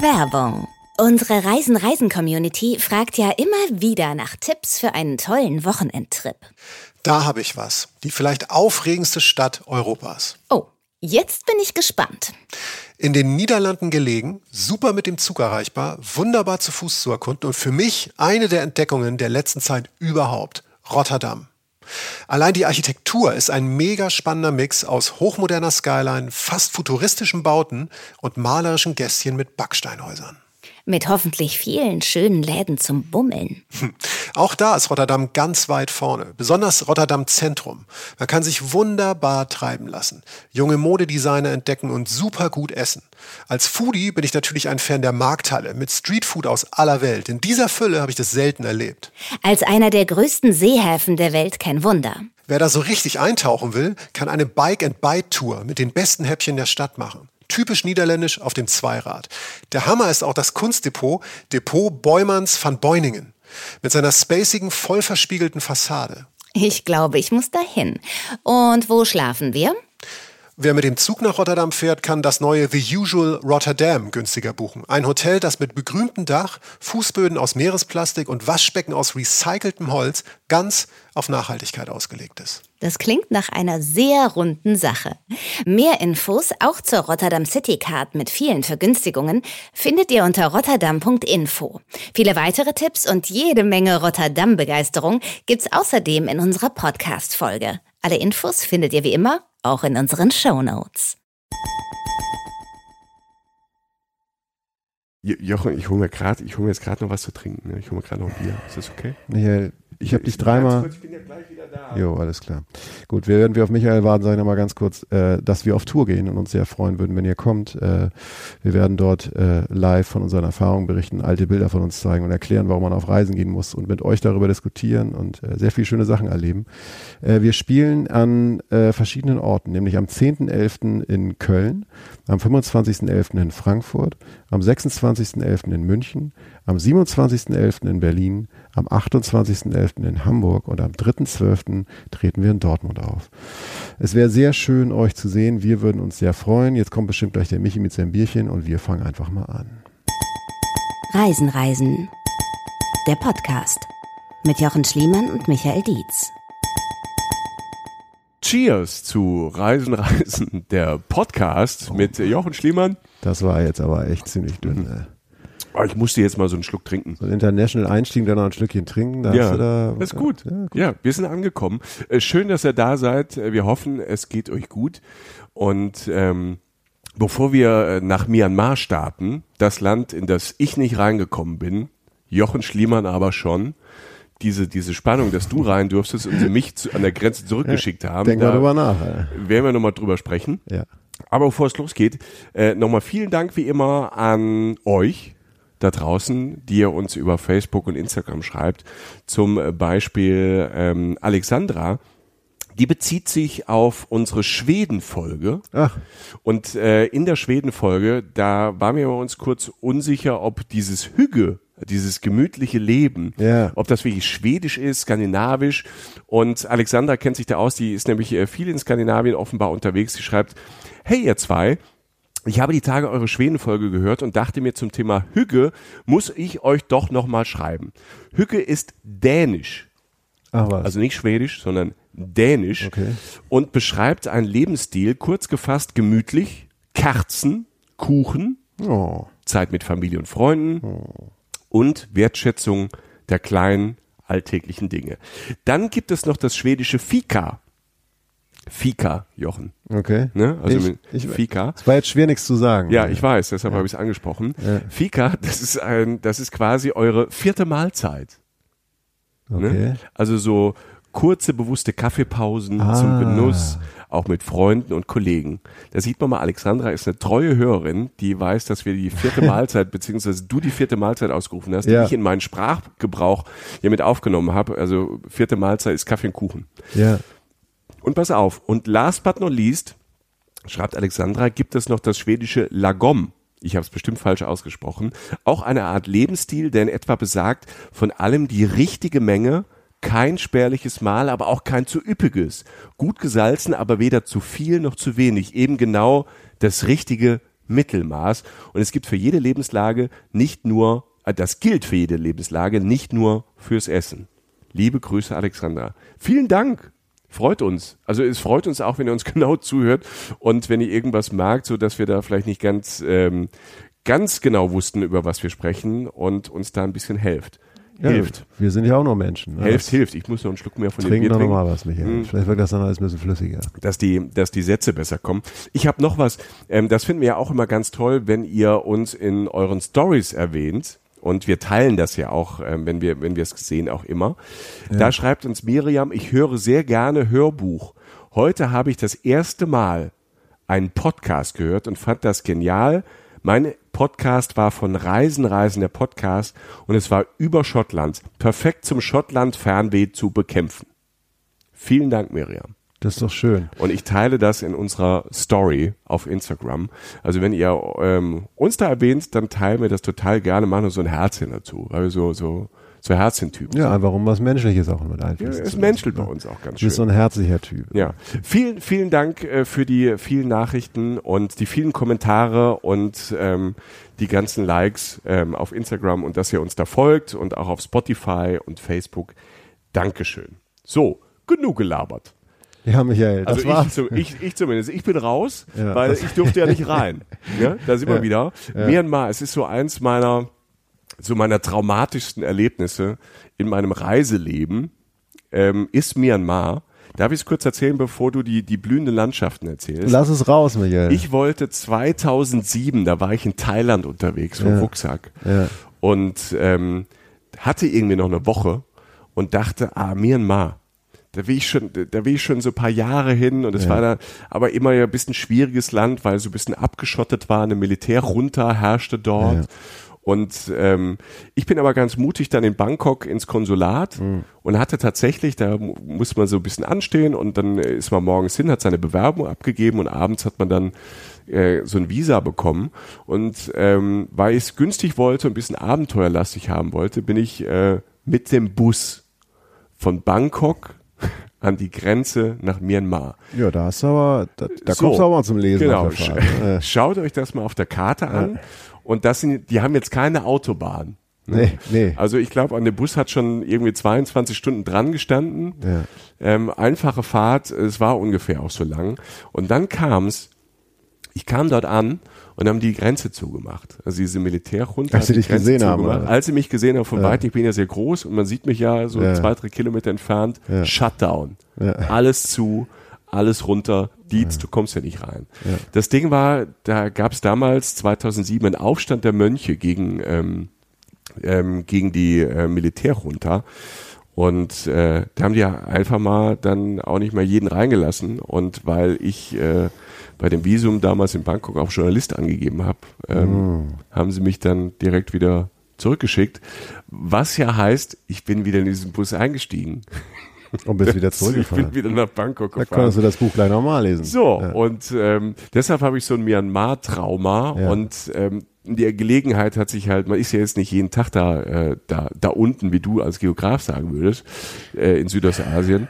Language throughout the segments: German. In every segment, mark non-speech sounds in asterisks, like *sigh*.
Werbung. Unsere Reisen-Reisen-Community fragt ja immer wieder nach Tipps für einen tollen Wochenendtrip. Da habe ich was. Die vielleicht aufregendste Stadt Europas. Oh, jetzt bin ich gespannt. In den Niederlanden gelegen, super mit dem Zug erreichbar, wunderbar zu Fuß zu erkunden und für mich eine der Entdeckungen der letzten Zeit überhaupt. Rotterdam. Allein die Architektur ist ein mega spannender Mix aus hochmoderner Skyline, fast futuristischen Bauten und malerischen Gässchen mit Backsteinhäusern. Mit hoffentlich vielen schönen Läden zum Bummeln. Auch da ist Rotterdam ganz weit vorne, besonders Rotterdam Zentrum. Man kann sich wunderbar treiben lassen, junge Modedesigner entdecken und super gut essen. Als Foodie bin ich natürlich ein Fan der Markthalle mit Streetfood aus aller Welt. In dieser Fülle habe ich das selten erlebt. Als einer der größten Seehäfen der Welt kein Wunder. Wer da so richtig eintauchen will, kann eine Bike-and-Bite-Tour mit den besten Häppchen der Stadt machen typisch niederländisch auf dem Zweirad. Der Hammer ist auch das Kunstdepot, Depot Beumanns van Beuningen, mit seiner spacigen, voll verspiegelten Fassade. Ich glaube, ich muss dahin. Und wo schlafen wir? Wer mit dem Zug nach Rotterdam fährt, kann das neue The Usual Rotterdam günstiger buchen. Ein Hotel, das mit begrüntem Dach, Fußböden aus Meeresplastik und Waschbecken aus recyceltem Holz ganz auf Nachhaltigkeit ausgelegt ist. Das klingt nach einer sehr runden Sache. Mehr Infos, auch zur Rotterdam City Card mit vielen Vergünstigungen, findet ihr unter rotterdam.info. Viele weitere Tipps und jede Menge Rotterdam-Begeisterung gibt's außerdem in unserer Podcast-Folge. Alle Infos findet ihr wie immer auch in unseren Show Notes. Jochen, ich hole mir gerade, ich hole mir jetzt gerade noch was zu trinken. Ne? Ich hole mir gerade noch ein Bier. Ist das okay? Michael, ich habe dich dreimal. Kurz, ich bin ja gleich wieder da. Jo, alles klar. Gut, wir werden wir auf Michael warten, sage ich nochmal ganz kurz, äh, dass wir auf Tour gehen und uns sehr freuen würden, wenn ihr kommt. Äh, wir werden dort äh, live von unseren Erfahrungen berichten, alte Bilder von uns zeigen und erklären, warum man auf Reisen gehen muss und mit euch darüber diskutieren und äh, sehr viele schöne Sachen erleben. Äh, wir spielen an äh, verschiedenen Orten, nämlich am 10.11. in Köln, am 25.11. in Frankfurt, am 26.11. in München, am 27.11. in Berlin, am 28.11. in Hamburg und am 3.12. treten wir in Dortmund auf. Es wäre sehr schön, euch zu sehen. Wir würden uns sehr freuen. Jetzt kommt bestimmt gleich der Michi mit seinem Bierchen und wir fangen einfach mal an. Reisen, Reisen. Der Podcast mit Jochen Schliemann und Michael Dietz. Cheers zu Reisen, Reisen, der Podcast mit Jochen Schliemann. Das war jetzt aber echt ziemlich dünn. Ne? Oh, ich musste jetzt mal so einen Schluck trinken. So ein International Einstieg, dann noch ein Schlückchen trinken. Da hast Ja, du da, ist gut. Ja, gut. Ja, wir sind angekommen. Äh, Schön, dass ihr da seid. Äh, Wir hoffen, es geht euch gut. Und ähm, bevor wir äh, nach Myanmar starten, das Land, in das ich nicht reingekommen bin, Jochen Schliemann aber schon, diese, diese Spannung, dass du rein durftest und sie *laughs* mich zu, an der Grenze zurückgeschickt haben, Denk mal drüber nach. ey. werden wir nochmal drüber sprechen. Ja. Aber bevor es losgeht, äh, nochmal vielen Dank wie immer an euch da draußen, die ihr uns über Facebook und Instagram schreibt. Zum Beispiel ähm, Alexandra, die bezieht sich auf unsere Schweden-Folge. Und äh, in der Schweden-Folge, da waren wir uns kurz unsicher, ob dieses Hügge, dieses gemütliche Leben, Ja. ob das wirklich schwedisch ist, skandinavisch. Und Alexandra kennt sich da aus, die ist nämlich äh, viel in Skandinavien offenbar unterwegs. Sie schreibt, hey ihr zwei, ich habe die Tage eure Schweden-Folge gehört und dachte mir zum Thema Hügge, muss ich euch doch nochmal schreiben. Hügge ist dänisch. ach was. Also nicht schwedisch, sondern dänisch. Okay. Und beschreibt einen Lebensstil, kurz gefasst gemütlich, Kerzen, Kuchen, oh. Zeit mit Familie und Freunden und Wertschätzung der kleinen alltäglichen Dinge. Dann gibt es noch das schwedische Fika. Fika, Jochen. Okay. Ne? Also ich, mit ich, Fika. Es war jetzt schwer, nichts zu sagen. Ja, ich weiß, deshalb habe ich es angesprochen. Ja. Fika, das ist ein, das ist quasi eure vierte Mahlzeit. Okay. Ne? Also so kurze, bewusste Kaffeepausen Ah. zum Genuss, auch mit Freunden und Kollegen. Da sieht man mal, Alexandra ist eine treue Hörerin, die weiß, dass wir die vierte *laughs* Mahlzeit, beziehungsweise du die vierte Mahlzeit ausgerufen hast, Ja. die ich in meinen Sprachgebrauch hier mit aufgenommen habe. Also vierte Mahlzeit ist Kaffee und Kuchen. Ja. Und pass auf, und last but not least, schreibt Alexandra, gibt es noch das schwedische Lagom. Ich habe es bestimmt falsch ausgesprochen. Auch eine Art Lebensstil, der in etwa besagt, von allem die richtige Menge, kein spärliches Mahl, aber auch kein zu üppiges. Gut gesalzen, aber weder zu viel noch zu wenig. Eben genau das richtige Mittelmaß. Und es gibt für jede Lebenslage nicht nur, äh, das gilt für jede Lebenslage, nicht nur fürs Essen. Liebe Grüße, Alexandra. Vielen Dank. Freut uns. Also es freut uns auch, wenn ihr uns *laughs* genau zuhört und wenn ihr irgendwas merkt, so dass wir da vielleicht nicht ganz, ähm, ganz genau wussten, über was wir sprechen und uns da ein bisschen helft. Ja, hilft. Wir sind ja auch nur Menschen. Ne? Hilft, hilft. Ich muss noch einen Schluck mehr von dem Trink Bier noch trinken. mal was, Michael. Mhm. Vielleicht wird das dann alles ein bisschen flüssiger. dass die, dass die Sätze besser kommen. Ich habe noch was, ähm, das finden wir ja auch immer ganz toll, wenn ihr uns in euren Stories erwähnt. Und wir teilen das ja auch, ähm, wenn wir, wenn wir es sehen, auch immer. Da schreibt uns Miriam, ich höre sehr gerne Hörbuch. Heute habe ich das erste Mal einen Podcast gehört und fand das genial. Mein Podcast war von Reisen, Reisen der Podcast und es war über Schottland. Perfekt zum Schottland-Fernweh zu bekämpfen. Vielen Dank, Miriam. Das ist doch schön. Und ich teile das in unserer Story auf Instagram. Also wenn ihr ähm, uns da erwähnt, dann teilen wir das total gerne, machen uns so ein Herzchen dazu. Weil wir so, so, so Herzchentypen Ja, sind. einfach um was Menschliches auch mit Ja, einfließen es zu menschelt bei ne? uns auch ganz Du bist so schön. ein herzlicher Typ. Ja, vielen, vielen Dank äh, für die vielen Nachrichten und die vielen Kommentare und ähm, die ganzen Likes ähm, auf Instagram und dass ihr uns da folgt und auch auf Spotify und Facebook. Dankeschön. So, genug gelabert. Ja, Michael, das Also war's. ich, ich, ich zumindest. Ich bin raus, Ja, weil ich durfte ja nicht rein. *laughs* Ja, da sind wir Ja, wieder. Myanmar, es ist so eins meiner, so meiner traumatischsten Erlebnisse in meinem Reiseleben, ähm, ist Myanmar. Darf ich es kurz erzählen, bevor du die, die blühenden Landschaften erzählst? Lass es raus, Michael. Ich wollte 2007, da war ich in Thailand unterwegs vom Ja. Rucksack und ähm, hatte irgendwie noch eine Woche und dachte, ah, Myanmar. Da will ich schon, da will ich schon so ein paar Jahre hin und es Ja. war da aber immer ja ein bisschen schwieriges Land, weil so ein bisschen abgeschottet war, eine Militärjunta herrschte dort. Ja. Und ähm, ich bin aber ganz mutig dann in Bangkok ins Konsulat Mhm. und hatte tatsächlich, da mu- muss man so ein bisschen anstehen und dann äh, ist man morgens hin, hat seine Bewerbung abgegeben und abends hat man dann äh, so ein Visa bekommen. Und ähm, weil ich es günstig wollte und ein bisschen abenteuerlastig haben wollte, bin ich äh, mit dem Bus von Bangkok *laughs* an die Grenze nach Myanmar. ja, da hast du aber, da, da So, kommst du auch mal zum Lesen. Genau. ne? *laughs* Schaut euch das mal auf der Karte an. Und das sind, die haben jetzt keine Autobahn. Nee, nee. Also ich glaube, an dem Bus hat schon irgendwie 22 Stunden dran gestanden. Ja. Ähm, einfache Fahrt, es war ungefähr auch so lang. Und dann kam's, ich kam dort an und haben die Grenze zugemacht. Also diese Militärjunta Als sie dich Grenze gesehen haben, zugemacht. oder? Als sie mich gesehen haben von Ja. weitem, ich bin ja sehr groß und man sieht mich ja so Ja. zwei, drei Kilometer entfernt, Ja. Shutdown. Alles zu, alles runter, Dietz, du kommst ja nicht rein. Das Ding war, da gab es damals 2007 einen Aufstand der Mönche gegen, ähm, ähm, gegen die äh, Militärjunta. Und äh, da haben die ja einfach mal dann auch nicht mal jeden reingelassen. Und weil ich äh, bei dem Visum damals in Bangkok auch Journalist angegeben habe, ähm, haben sie mich dann direkt wieder zurückgeschickt. Was ja heißt, ich bin wieder in diesen Bus eingestiegen. Und bist wieder *laughs* ich bin zurückgefahren. wieder nach Bangkok Da gefahren. konntest du das Buch gleich nochmal lesen. So, Ja. und ähm, deshalb habe ich so ein Myanmar-Trauma Ja. und ähm, die Gelegenheit hat sich halt, man ist ja jetzt nicht jeden Tag da, äh, da, da unten, wie du als Geograf sagen würdest, äh, in Südostasien.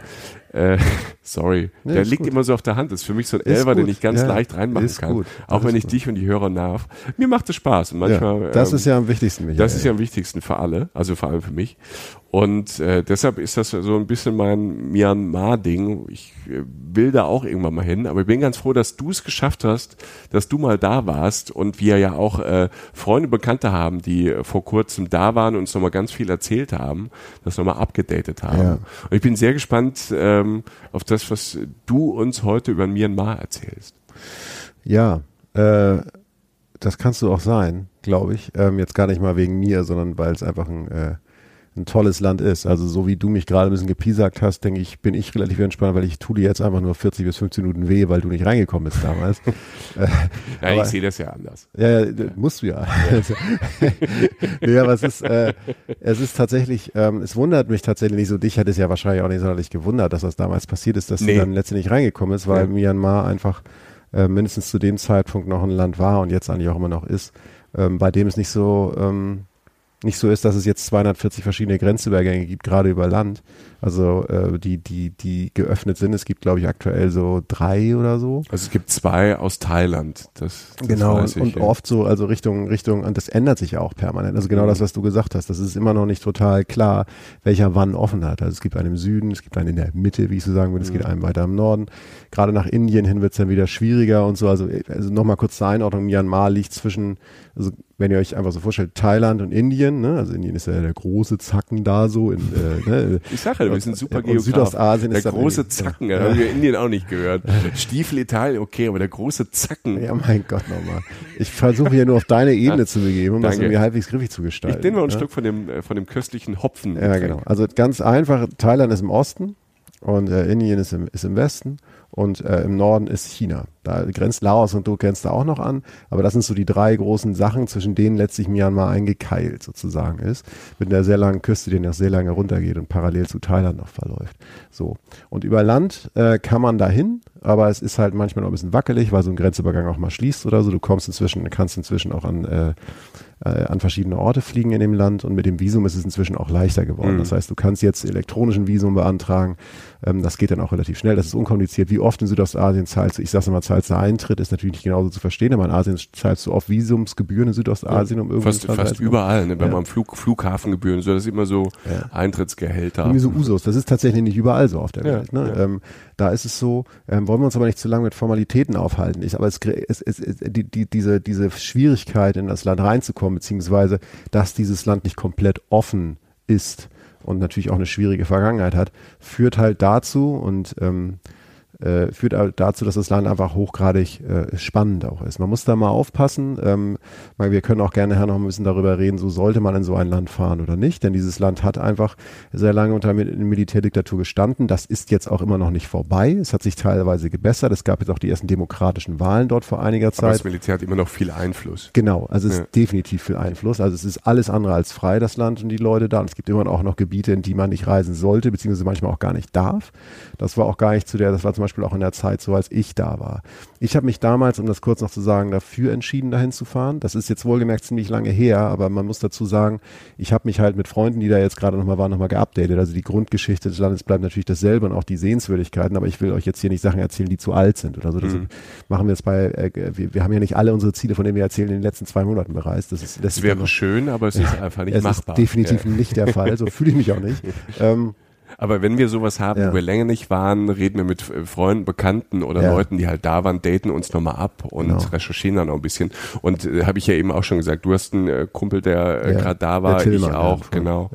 Äh, *laughs* sorry, Nee, der liegt gut. immer so auf der Hand. Das ist für mich so ein Elfer, den ich ganz Ja, leicht reinmachen kann. Auch wenn ich gut. dich und die Hörer nerv. Mir macht es Spaß. Und manchmal, ja, das ähm, ist ja am wichtigsten, Michael. das ist ja am wichtigsten für alle, also vor allem für mich. Und äh, deshalb ist das so ein bisschen mein Myanmar-Ding. Ich äh, will da auch irgendwann mal hin, aber ich bin ganz froh, dass du es geschafft hast, dass du mal da warst und wir ja auch äh, Freunde, Bekannte haben, die vor kurzem da waren und uns nochmal ganz viel erzählt haben, das nochmal abgedatet haben. Ja. Und ich bin sehr gespannt ähm, auf das, was du uns heute über Myanmar erzählst. Ja, äh, das kannst du auch sein, glaube ich. Ähm, jetzt gar nicht mal wegen mir, sondern weil es einfach ein, äh, ein tolles Land ist. Also so wie du mich gerade ein bisschen gepiesackt hast, denke ich, bin ich relativ entspannt, weil ich tue dir jetzt einfach nur 40 bis 15 Minuten weh, weil du nicht reingekommen bist damals. *laughs* äh, Ja, Aber- ich sehe das ja anders. ja, ja, musst du ja. *laughs* nee, aber es ist, äh, es ist tatsächlich, ähm, es wundert mich tatsächlich nicht so. Dich hat es ja wahrscheinlich auch nicht sonderlich gewundert, dass das damals passiert ist, dass Nee. sie dann letztendlich reingekommen ist, weil Ja. Myanmar einfach äh, mindestens zu dem Zeitpunkt noch ein Land war und jetzt eigentlich auch immer noch ist, ähm, bei dem es nicht so, ähm, nicht so ist, dass es jetzt 240 verschiedene Grenzübergänge gibt, gerade über Land. Also äh, die, die, die geöffnet sind. Es gibt, glaube ich, aktuell so drei oder so. Also es gibt zwei aus Thailand. Das, das genau, und, und oft so, also Richtung, Richtung, und das ändert sich ja auch permanent. Also genau mhm. das, was du gesagt hast. Das ist immer noch nicht total klar, welcher wann offen hat. Also es gibt einen im Süden, es gibt einen in der Mitte, wie ich so sagen würde, es geht mhm. einen weiter im Norden. Gerade nach Indien hin wird es dann wieder schwieriger und so. Also, also nochmal kurz zur Einordnung, Myanmar liegt zwischen, also wenn ihr euch einfach so vorstellt, Thailand und Indien, ne? also Indien ist ja der große Zacken da so. In, äh, ne? *laughs* Ich sage ja, wir sind super ja, Südostasien der ist große Zacken, ja. haben wir Indien auch nicht gehört. *laughs* Stiefel Italien, okay, aber der große Zacken. Ja, mein Gott nochmal. Ich versuche hier nur auf deine Ebene *laughs* zu begeben, um Danke. das irgendwie halbwegs griffig zu gestalten. Ich nehme mal ein ja? Stück von dem, äh, von dem köstlichen Hopfen. Ja, genau. Also ganz einfach, Thailand ist im Osten und äh, Indien ist im, ist im Westen und äh, im Norden ist China. Da grenzt Laos und du grenzt da auch noch an, aber das sind so die drei großen Sachen, zwischen denen letztlich Myanmar eingekeilt sozusagen ist, mit einer sehr langen Küste, die noch sehr lange runtergeht und parallel zu Thailand noch verläuft. So. Und über Land äh, kann man dahin, aber es ist halt manchmal noch ein bisschen wackelig, weil so ein Grenzübergang auch mal schließt oder so. Du kommst inzwischen, kannst inzwischen auch an äh, äh, an verschiedene Orte fliegen in dem Land und mit dem Visum ist es inzwischen auch leichter geworden. Mhm. Das heißt, du kannst jetzt elektronischen Visum beantragen. Ähm, das geht dann auch relativ schnell. Das ist unkompliziert. Wie oft in Südostasien zahlst du, ich sag's mal, zahlst du Eintritt, ist natürlich nicht genauso zu verstehen, aber in Asien zahlst du oft Visumsgebühren in Südostasien, um irgendwas Fast, fast überall, ne? wenn ja. man Flug, Flughafengebühren, so das ist immer so ja. Eintrittsgehälter. Irgendwie so Usus. Das ist tatsächlich nicht überall so auf der Welt. Ne? Ähm, da ist es so, ähm, wollen wir uns aber nicht zu lange mit Formalitäten aufhalten. Ich, aber es, es, es, die, die, diese, diese Schwierigkeit in das Land reinzukommen, beziehungsweise dass dieses Land nicht komplett offen ist und natürlich auch eine schwierige Vergangenheit hat, führt halt dazu und ähm, äh, führt dazu, dass das Land einfach hochgradig äh, spannend auch ist. Man muss da mal aufpassen. Ähm, wir können auch gerne noch ein bisschen darüber reden, so sollte man in so ein Land fahren oder nicht, denn dieses Land hat einfach sehr lange unter Militärdiktatur gestanden. Das ist jetzt auch immer noch nicht vorbei. Es hat sich teilweise gebessert. Es gab jetzt auch die ersten demokratischen Wahlen dort vor einiger Zeit. Aber das Militär hat immer noch viel Einfluss. Genau, also es ja. ist definitiv viel Einfluss. Also es ist alles andere als frei, das Land und die Leute da. Und es gibt immer auch noch Gebiete, in die man nicht reisen sollte, beziehungsweise manchmal auch gar nicht darf. Das war auch gar nicht zu der, das war zum Beispiel Beispiel auch in der Zeit so, als ich da war. Ich habe mich damals, um das kurz noch zu sagen, dafür entschieden, dahin zu fahren. Das ist jetzt wohlgemerkt ziemlich lange her, aber man muss dazu sagen, ich habe mich halt mit Freunden, die da jetzt gerade nochmal waren, nochmal geupdatet. Also die Grundgeschichte des Landes bleibt natürlich dasselbe und auch die Sehenswürdigkeiten, aber ich will euch jetzt hier nicht Sachen erzählen, die zu alt sind oder so. Das mhm. machen wir jetzt bei, äh, wir, wir, haben ja nicht alle unsere Ziele, von denen wir erzählen, in den letzten zwei Monaten bereist. Das, ist, das, das wäre schön, aber es ist *laughs* einfach nicht es machbar. Ist definitiv ja. nicht der Fall, so fühle ich mich auch nicht. *laughs* ähm, aber wenn wir sowas haben, ja. wo wir länger nicht waren, reden wir mit äh, Freunden, Bekannten oder ja. Leuten, die halt da waren, daten uns nochmal ab und genau. recherchieren dann auch ein bisschen. Und äh, habe ich ja eben auch schon gesagt, du hast einen äh, Kumpel, der äh, ja. gerade da war, ich auch, genau.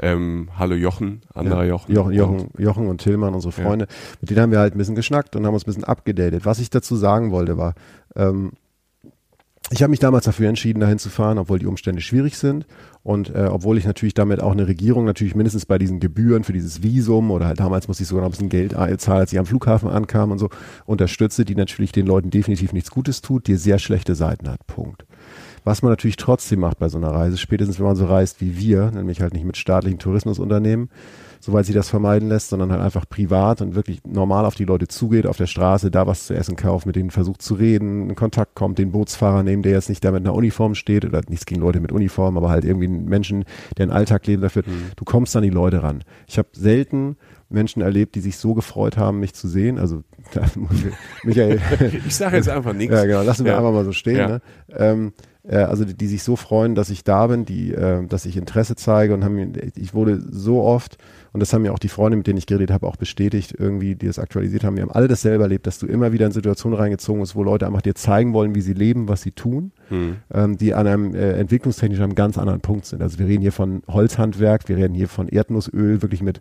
Ähm, hallo Jochen, anderer Jochen. Jochen, Jochen, Jochen und Tillmann, unsere Freunde. Mit denen haben wir halt ein bisschen geschnackt und haben uns ein bisschen abgedatet. Was ich dazu sagen wollte war, ähm, ich habe mich damals dafür entschieden, dahin zu fahren, obwohl die Umstände schwierig sind und äh, obwohl ich natürlich damit auch eine Regierung natürlich mindestens bei diesen Gebühren für dieses Visum oder halt damals musste ich sogar noch ein bisschen Geld zahlen, als ich am Flughafen ankam und so, unterstütze, die natürlich den Leuten definitiv nichts Gutes tut, die sehr schlechte Seiten hat. Punkt. Was man natürlich trotzdem macht bei so einer Reise, spätestens wenn man so reist wie wir, nämlich halt nicht mit staatlichen Tourismusunternehmen, soweit sie das vermeiden lässt, sondern halt einfach privat und wirklich normal auf die Leute zugeht, auf der Straße, da was zu essen kauft, mit denen versucht zu reden, in Kontakt kommt, den Bootsfahrer nehmen, der jetzt nicht da mit einer Uniform steht oder nichts gegen Leute mit Uniform, aber halt irgendwie einen Menschen, der einen Alltag leben dafür. Mhm. Du kommst an die Leute ran. Ich habe selten Menschen erlebt, die sich so gefreut haben, mich zu sehen. Also Michael. *laughs* ich sage jetzt einfach nichts. Ja, genau, lassen wir ja. einfach mal so stehen. Ja. Ne? Ähm, äh, also die, die, sich so freuen, dass ich da bin, die, äh, dass ich Interesse zeige und haben ich wurde so oft und das haben ja auch die Freunde, mit denen ich geredet habe, auch bestätigt, irgendwie, die es aktualisiert haben. Wir haben alle das selber erlebt, dass du immer wieder in Situationen reingezogen bist, wo Leute einfach dir zeigen wollen, wie sie leben, was sie tun, hm. ähm, die an einem äh, entwicklungstechnisch einem ganz anderen Punkt sind. Also wir reden hier von Holzhandwerk, wir reden hier von Erdnussöl, wirklich mit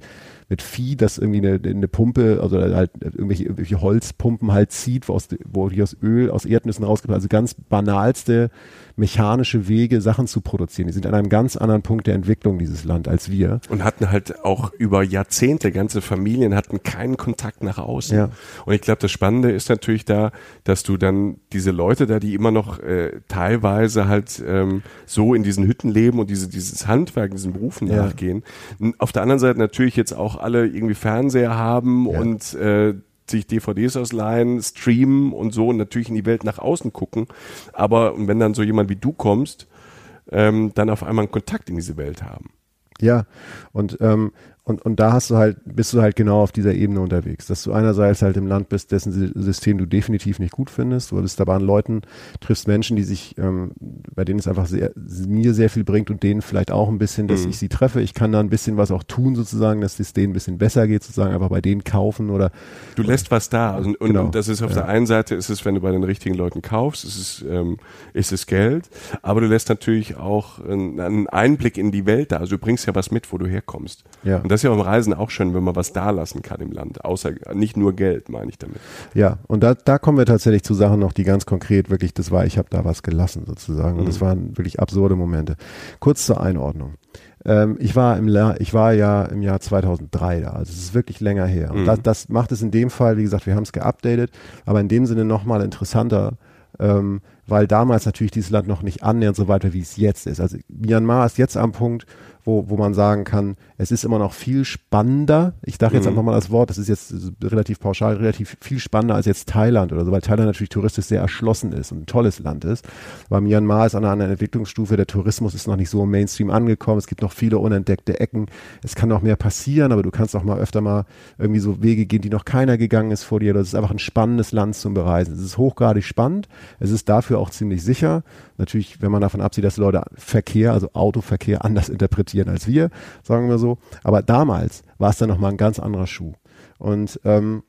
mit Vieh, das irgendwie eine, eine Pumpe, also halt irgendwelche, irgendwelche Holzpumpen halt zieht, wo, aus, wo die aus Öl, aus Erdnüssen rauskommt. Also ganz banalste mechanische Wege, Sachen zu produzieren. Die sind an einem ganz anderen Punkt der Entwicklung dieses Land als wir. Und hatten halt auch über Jahrzehnte, ganze Familien hatten keinen Kontakt nach außen. Ja. Und ich glaube, das Spannende ist natürlich da, dass du dann diese Leute da, die immer noch äh, teilweise halt ähm, so in diesen Hütten leben und diese, dieses Handwerk, diesen Berufen ja. nachgehen. Auf der anderen Seite natürlich jetzt auch alle irgendwie Fernseher haben ja. und äh, sich DVDs ausleihen, streamen und so und natürlich in die Welt nach außen gucken. Aber wenn dann so jemand wie du kommst, ähm, dann auf einmal einen Kontakt in diese Welt haben. Ja, und ähm, und, und da hast du halt, bist du halt genau auf dieser Ebene unterwegs, dass du einerseits halt im Land bist, dessen System du definitiv nicht gut findest, du bist dabei an Leuten, triffst Menschen, die sich, ähm, bei denen es einfach sehr, mir sehr viel bringt und denen vielleicht auch ein bisschen, dass mhm. ich sie treffe. Ich kann da ein bisschen was auch tun sozusagen, dass es denen ein bisschen besser geht sozusagen, einfach bei denen kaufen oder. Du lässt was da und, und, genau. und das ist auf ja. der einen Seite ist es, wenn du bei den richtigen Leuten kaufst, ist es, ähm, ist es Geld, aber du lässt natürlich auch einen Einblick in die Welt da. Also du bringst ja was mit, wo du herkommst. Ja. Das ist ja beim Reisen auch schön, wenn man was da lassen kann im Land. Außer nicht nur Geld, meine ich damit. Ja, und da, da kommen wir tatsächlich zu Sachen noch, die ganz konkret wirklich, das war, ich habe da was gelassen sozusagen. Und mhm. das waren wirklich absurde Momente. Kurz zur Einordnung ähm, ich war im ich war ja im Jahr 2003 da, also es ist wirklich länger her. Und mhm. das, das, macht es in dem Fall, wie gesagt, wir haben es geupdatet, aber in dem Sinne nochmal interessanter, ähm, weil damals natürlich dieses Land noch nicht annähernd so weit war, wie es jetzt ist. Also Myanmar ist jetzt am Punkt, wo, wo man sagen kann, es ist immer noch viel spannender. Ich dachte jetzt mhm. einfach mal das Wort, das ist jetzt relativ pauschal, relativ viel spannender als jetzt Thailand oder so, weil Thailand natürlich touristisch sehr erschlossen ist und ein tolles Land ist. Aber Myanmar ist an einer anderen Entwicklungsstufe, der Tourismus ist noch nicht so im Mainstream angekommen, es gibt noch viele unentdeckte Ecken, es kann noch mehr passieren, aber du kannst auch mal öfter mal irgendwie so Wege gehen, die noch keiner gegangen ist vor dir. Das ist einfach ein spannendes Land zum Bereisen. Es ist hochgradig spannend, es ist dafür auch ziemlich sicher. Natürlich, wenn man davon absieht, dass Leute Verkehr, also Autoverkehr anders interpretieren, als wir, sagen wir so. Aber damals war es dann nochmal ein ganz anderer Schuh. Und ähm,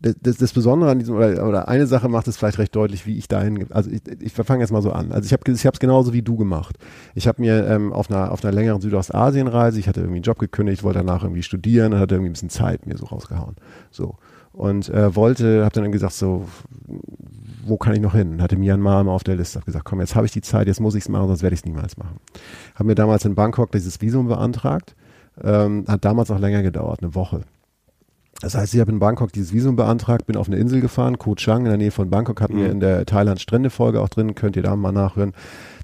das, das, Besondere an diesem, oder, oder, eine Sache macht es vielleicht recht deutlich, wie ich dahin, also ich, ich fange jetzt mal so an. Also ich habe ich es genauso wie du gemacht. Ich habe mir ähm, auf, einer, auf einer längeren Südostasien-Reise, ich hatte irgendwie einen Job gekündigt, wollte danach irgendwie studieren und hatte irgendwie ein bisschen Zeit mir so rausgehauen. So. Und äh, wollte, habe dann gesagt, so, wo kann ich noch hin? Hatte Myanmar immer auf der Liste. Habe gesagt, komm, jetzt habe ich die Zeit, jetzt muss ich es machen, sonst werde ich es niemals machen. Habe mir damals in Bangkok dieses Visum beantragt. Ähm, hat damals auch länger gedauert, eine Woche. Das heißt, ich habe in Bangkok dieses Visum beantragt, bin auf eine Insel gefahren, Koh Chang in der Nähe von Bangkok, hatten mhm. wir in der Thailand-Strände-Folge auch drin, könnt ihr da mal nachhören.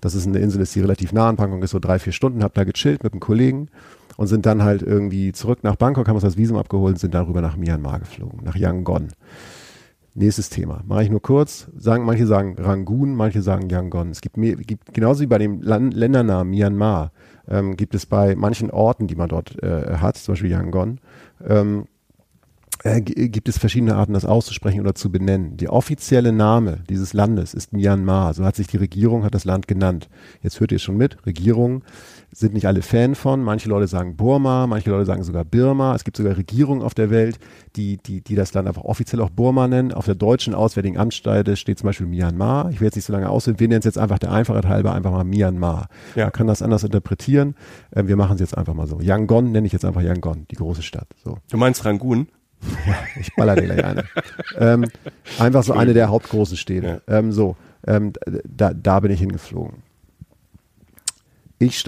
Das ist eine Insel, ist die relativ nah an Bangkok, ist so drei, vier Stunden, hab da gechillt mit einem Kollegen und sind dann halt irgendwie zurück nach Bangkok, haben uns das Visum abgeholt und sind darüber nach Myanmar geflogen, nach Yangon. Nächstes Thema. Mache ich nur kurz. Sagen, manche sagen Rangoon, manche sagen Yangon. Es gibt, mehr, gibt genauso wie bei dem Land, Ländernamen Myanmar, ähm, gibt es bei manchen Orten, die man dort äh, hat, zum Beispiel Yangon, ähm, äh, gibt es verschiedene Arten, das auszusprechen oder zu benennen. Der offizielle Name dieses Landes ist Myanmar. So hat sich die Regierung, hat das Land genannt. Jetzt hört ihr schon mit. Regierung sind nicht alle Fan von. Manche Leute sagen Burma, manche Leute sagen sogar Birma. Es gibt sogar Regierungen auf der Welt, die, die, die das Land einfach offiziell auch Burma nennen. Auf der deutschen Auswärtigen Amtsstelle steht zum Beispiel Myanmar. Ich will jetzt nicht so lange aussehen. Wir nennen es jetzt einfach der Einfachheit halber einfach mal Myanmar. Ja. Man kann das anders interpretieren. Äh, wir machen es jetzt einfach mal so. Yangon nenne ich jetzt einfach Yangon, die große Stadt. So. Du meinst Rangoon? *laughs* Ja, ich baller dir gleich eine. ähm, einfach so eine der hauptgroßen Städte. Ja. Ähm, so, ähm, da, da bin ich hingeflogen. Ich,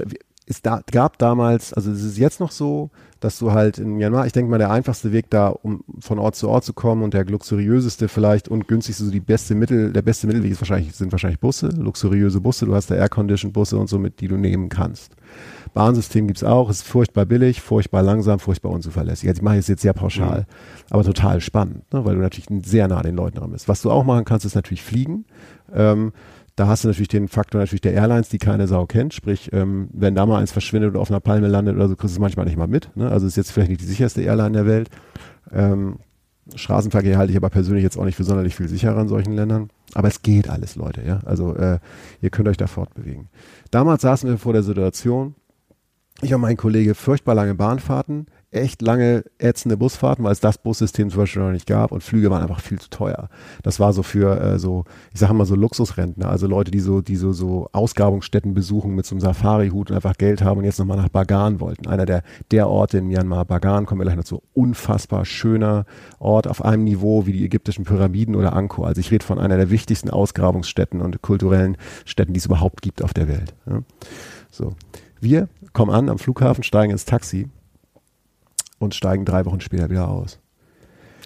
es da, gab damals, also es ist jetzt noch so, dass du halt in Myanmar, ich denke mal, der einfachste Weg da, um von Ort zu Ort zu kommen und der luxuriöseste vielleicht und günstigste, so die beste Mittel, der beste Mittelweg ist wahrscheinlich, sind wahrscheinlich Busse, luxuriöse Busse, du hast da Air-Conditioned Busse und so mit, die du nehmen kannst. Bahnsystem gibt's auch, ist furchtbar billig, furchtbar langsam, furchtbar unzuverlässig. Also ich mache es jetzt sehr pauschal, mhm. aber total spannend, ne, weil du natürlich sehr nah den Leuten dran bist. Was du auch machen kannst, ist natürlich fliegen. Ähm, da hast du natürlich den Faktor natürlich der Airlines, die keine Sau kennt. Sprich, ähm, wenn da mal eins verschwindet oder auf einer Palme landet oder so, kriegst du es manchmal nicht mal mit. Ne? Also ist jetzt vielleicht nicht die sicherste Airline der Welt. Ähm, Straßenverkehr halte ich aber persönlich jetzt auch nicht für sonderlich viel sicherer in solchen Ländern. Aber es geht alles, Leute. Ja? Also äh, ihr könnt euch da fortbewegen. Damals saßen wir vor der Situation, ich und mein Kollege furchtbar lange Bahnfahrten, echt lange ätzende Busfahrten, weil es das Bussystem zum Beispiel noch nicht gab und Flüge waren einfach viel zu teuer. Das war so für äh, so, ich sage mal so Luxusrentner, also Leute, die so, die so, so Ausgrabungsstätten besuchen mit so einem Safari-Hut und einfach Geld haben und jetzt nochmal nach Bagan wollten. Einer der, der Orte in Myanmar, Bagan, kommen wir gleich noch zu, unfassbar schöner Ort auf einem Niveau wie die ägyptischen Pyramiden oder Angkor. Also ich rede von einer der wichtigsten Ausgrabungsstätten und kulturellen Städten, die es überhaupt gibt auf der Welt. Ja. So. Wir kommen an am Flughafen, steigen ins Taxi und steigen drei Wochen später wieder aus.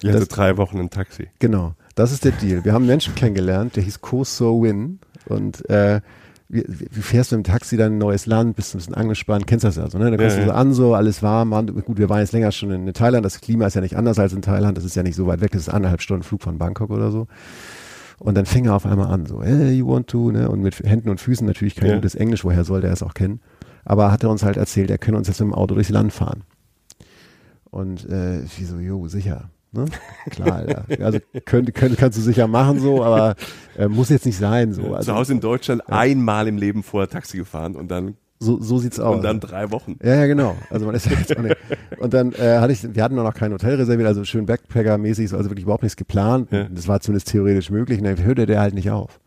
Ihr hattet drei Wochen im Taxi. Genau, das ist der Deal. Wir haben einen Menschen kennengelernt, der hieß Ko So Win und äh, wie, wie fährst du im Taxi dann in ein neues Land, bist ein bisschen angespannt, kennst das ja so, ne? Da kommst ja, du so an, so alles warm, man, gut, wir waren jetzt länger schon in Thailand, das Klima ist ja nicht anders als in Thailand, das ist ja nicht so weit weg, das ist anderthalb Stunden Flug von Bangkok oder so. Und dann fing er auf einmal an, so, hey, you want to, ne? Und mit Händen und Füßen natürlich kein Ja. gutes Englisch, woher soll der es auch kennen? Aber hat er uns halt erzählt, er könne uns jetzt mit dem Auto durchs Land fahren. Und äh, ich so, jo, sicher. Ne? Klar, Alter. Also könnt, könnt, kannst du sicher machen so, aber äh, muss jetzt nicht sein so. Also, Zu Hause in Deutschland einmal im Leben vorher Taxi gefahren und dann, so, so sieht's aus. und dann drei Wochen. Ja, ja, genau. Also man ist ja jetzt auch nicht. Und dann äh, hatte ich, wir hatten noch kein Hotel reserviert, also schön Backpacker-mäßig, so, also wirklich überhaupt nichts geplant. Ja. Das war zumindest theoretisch möglich. Und dann hörte der halt nicht auf.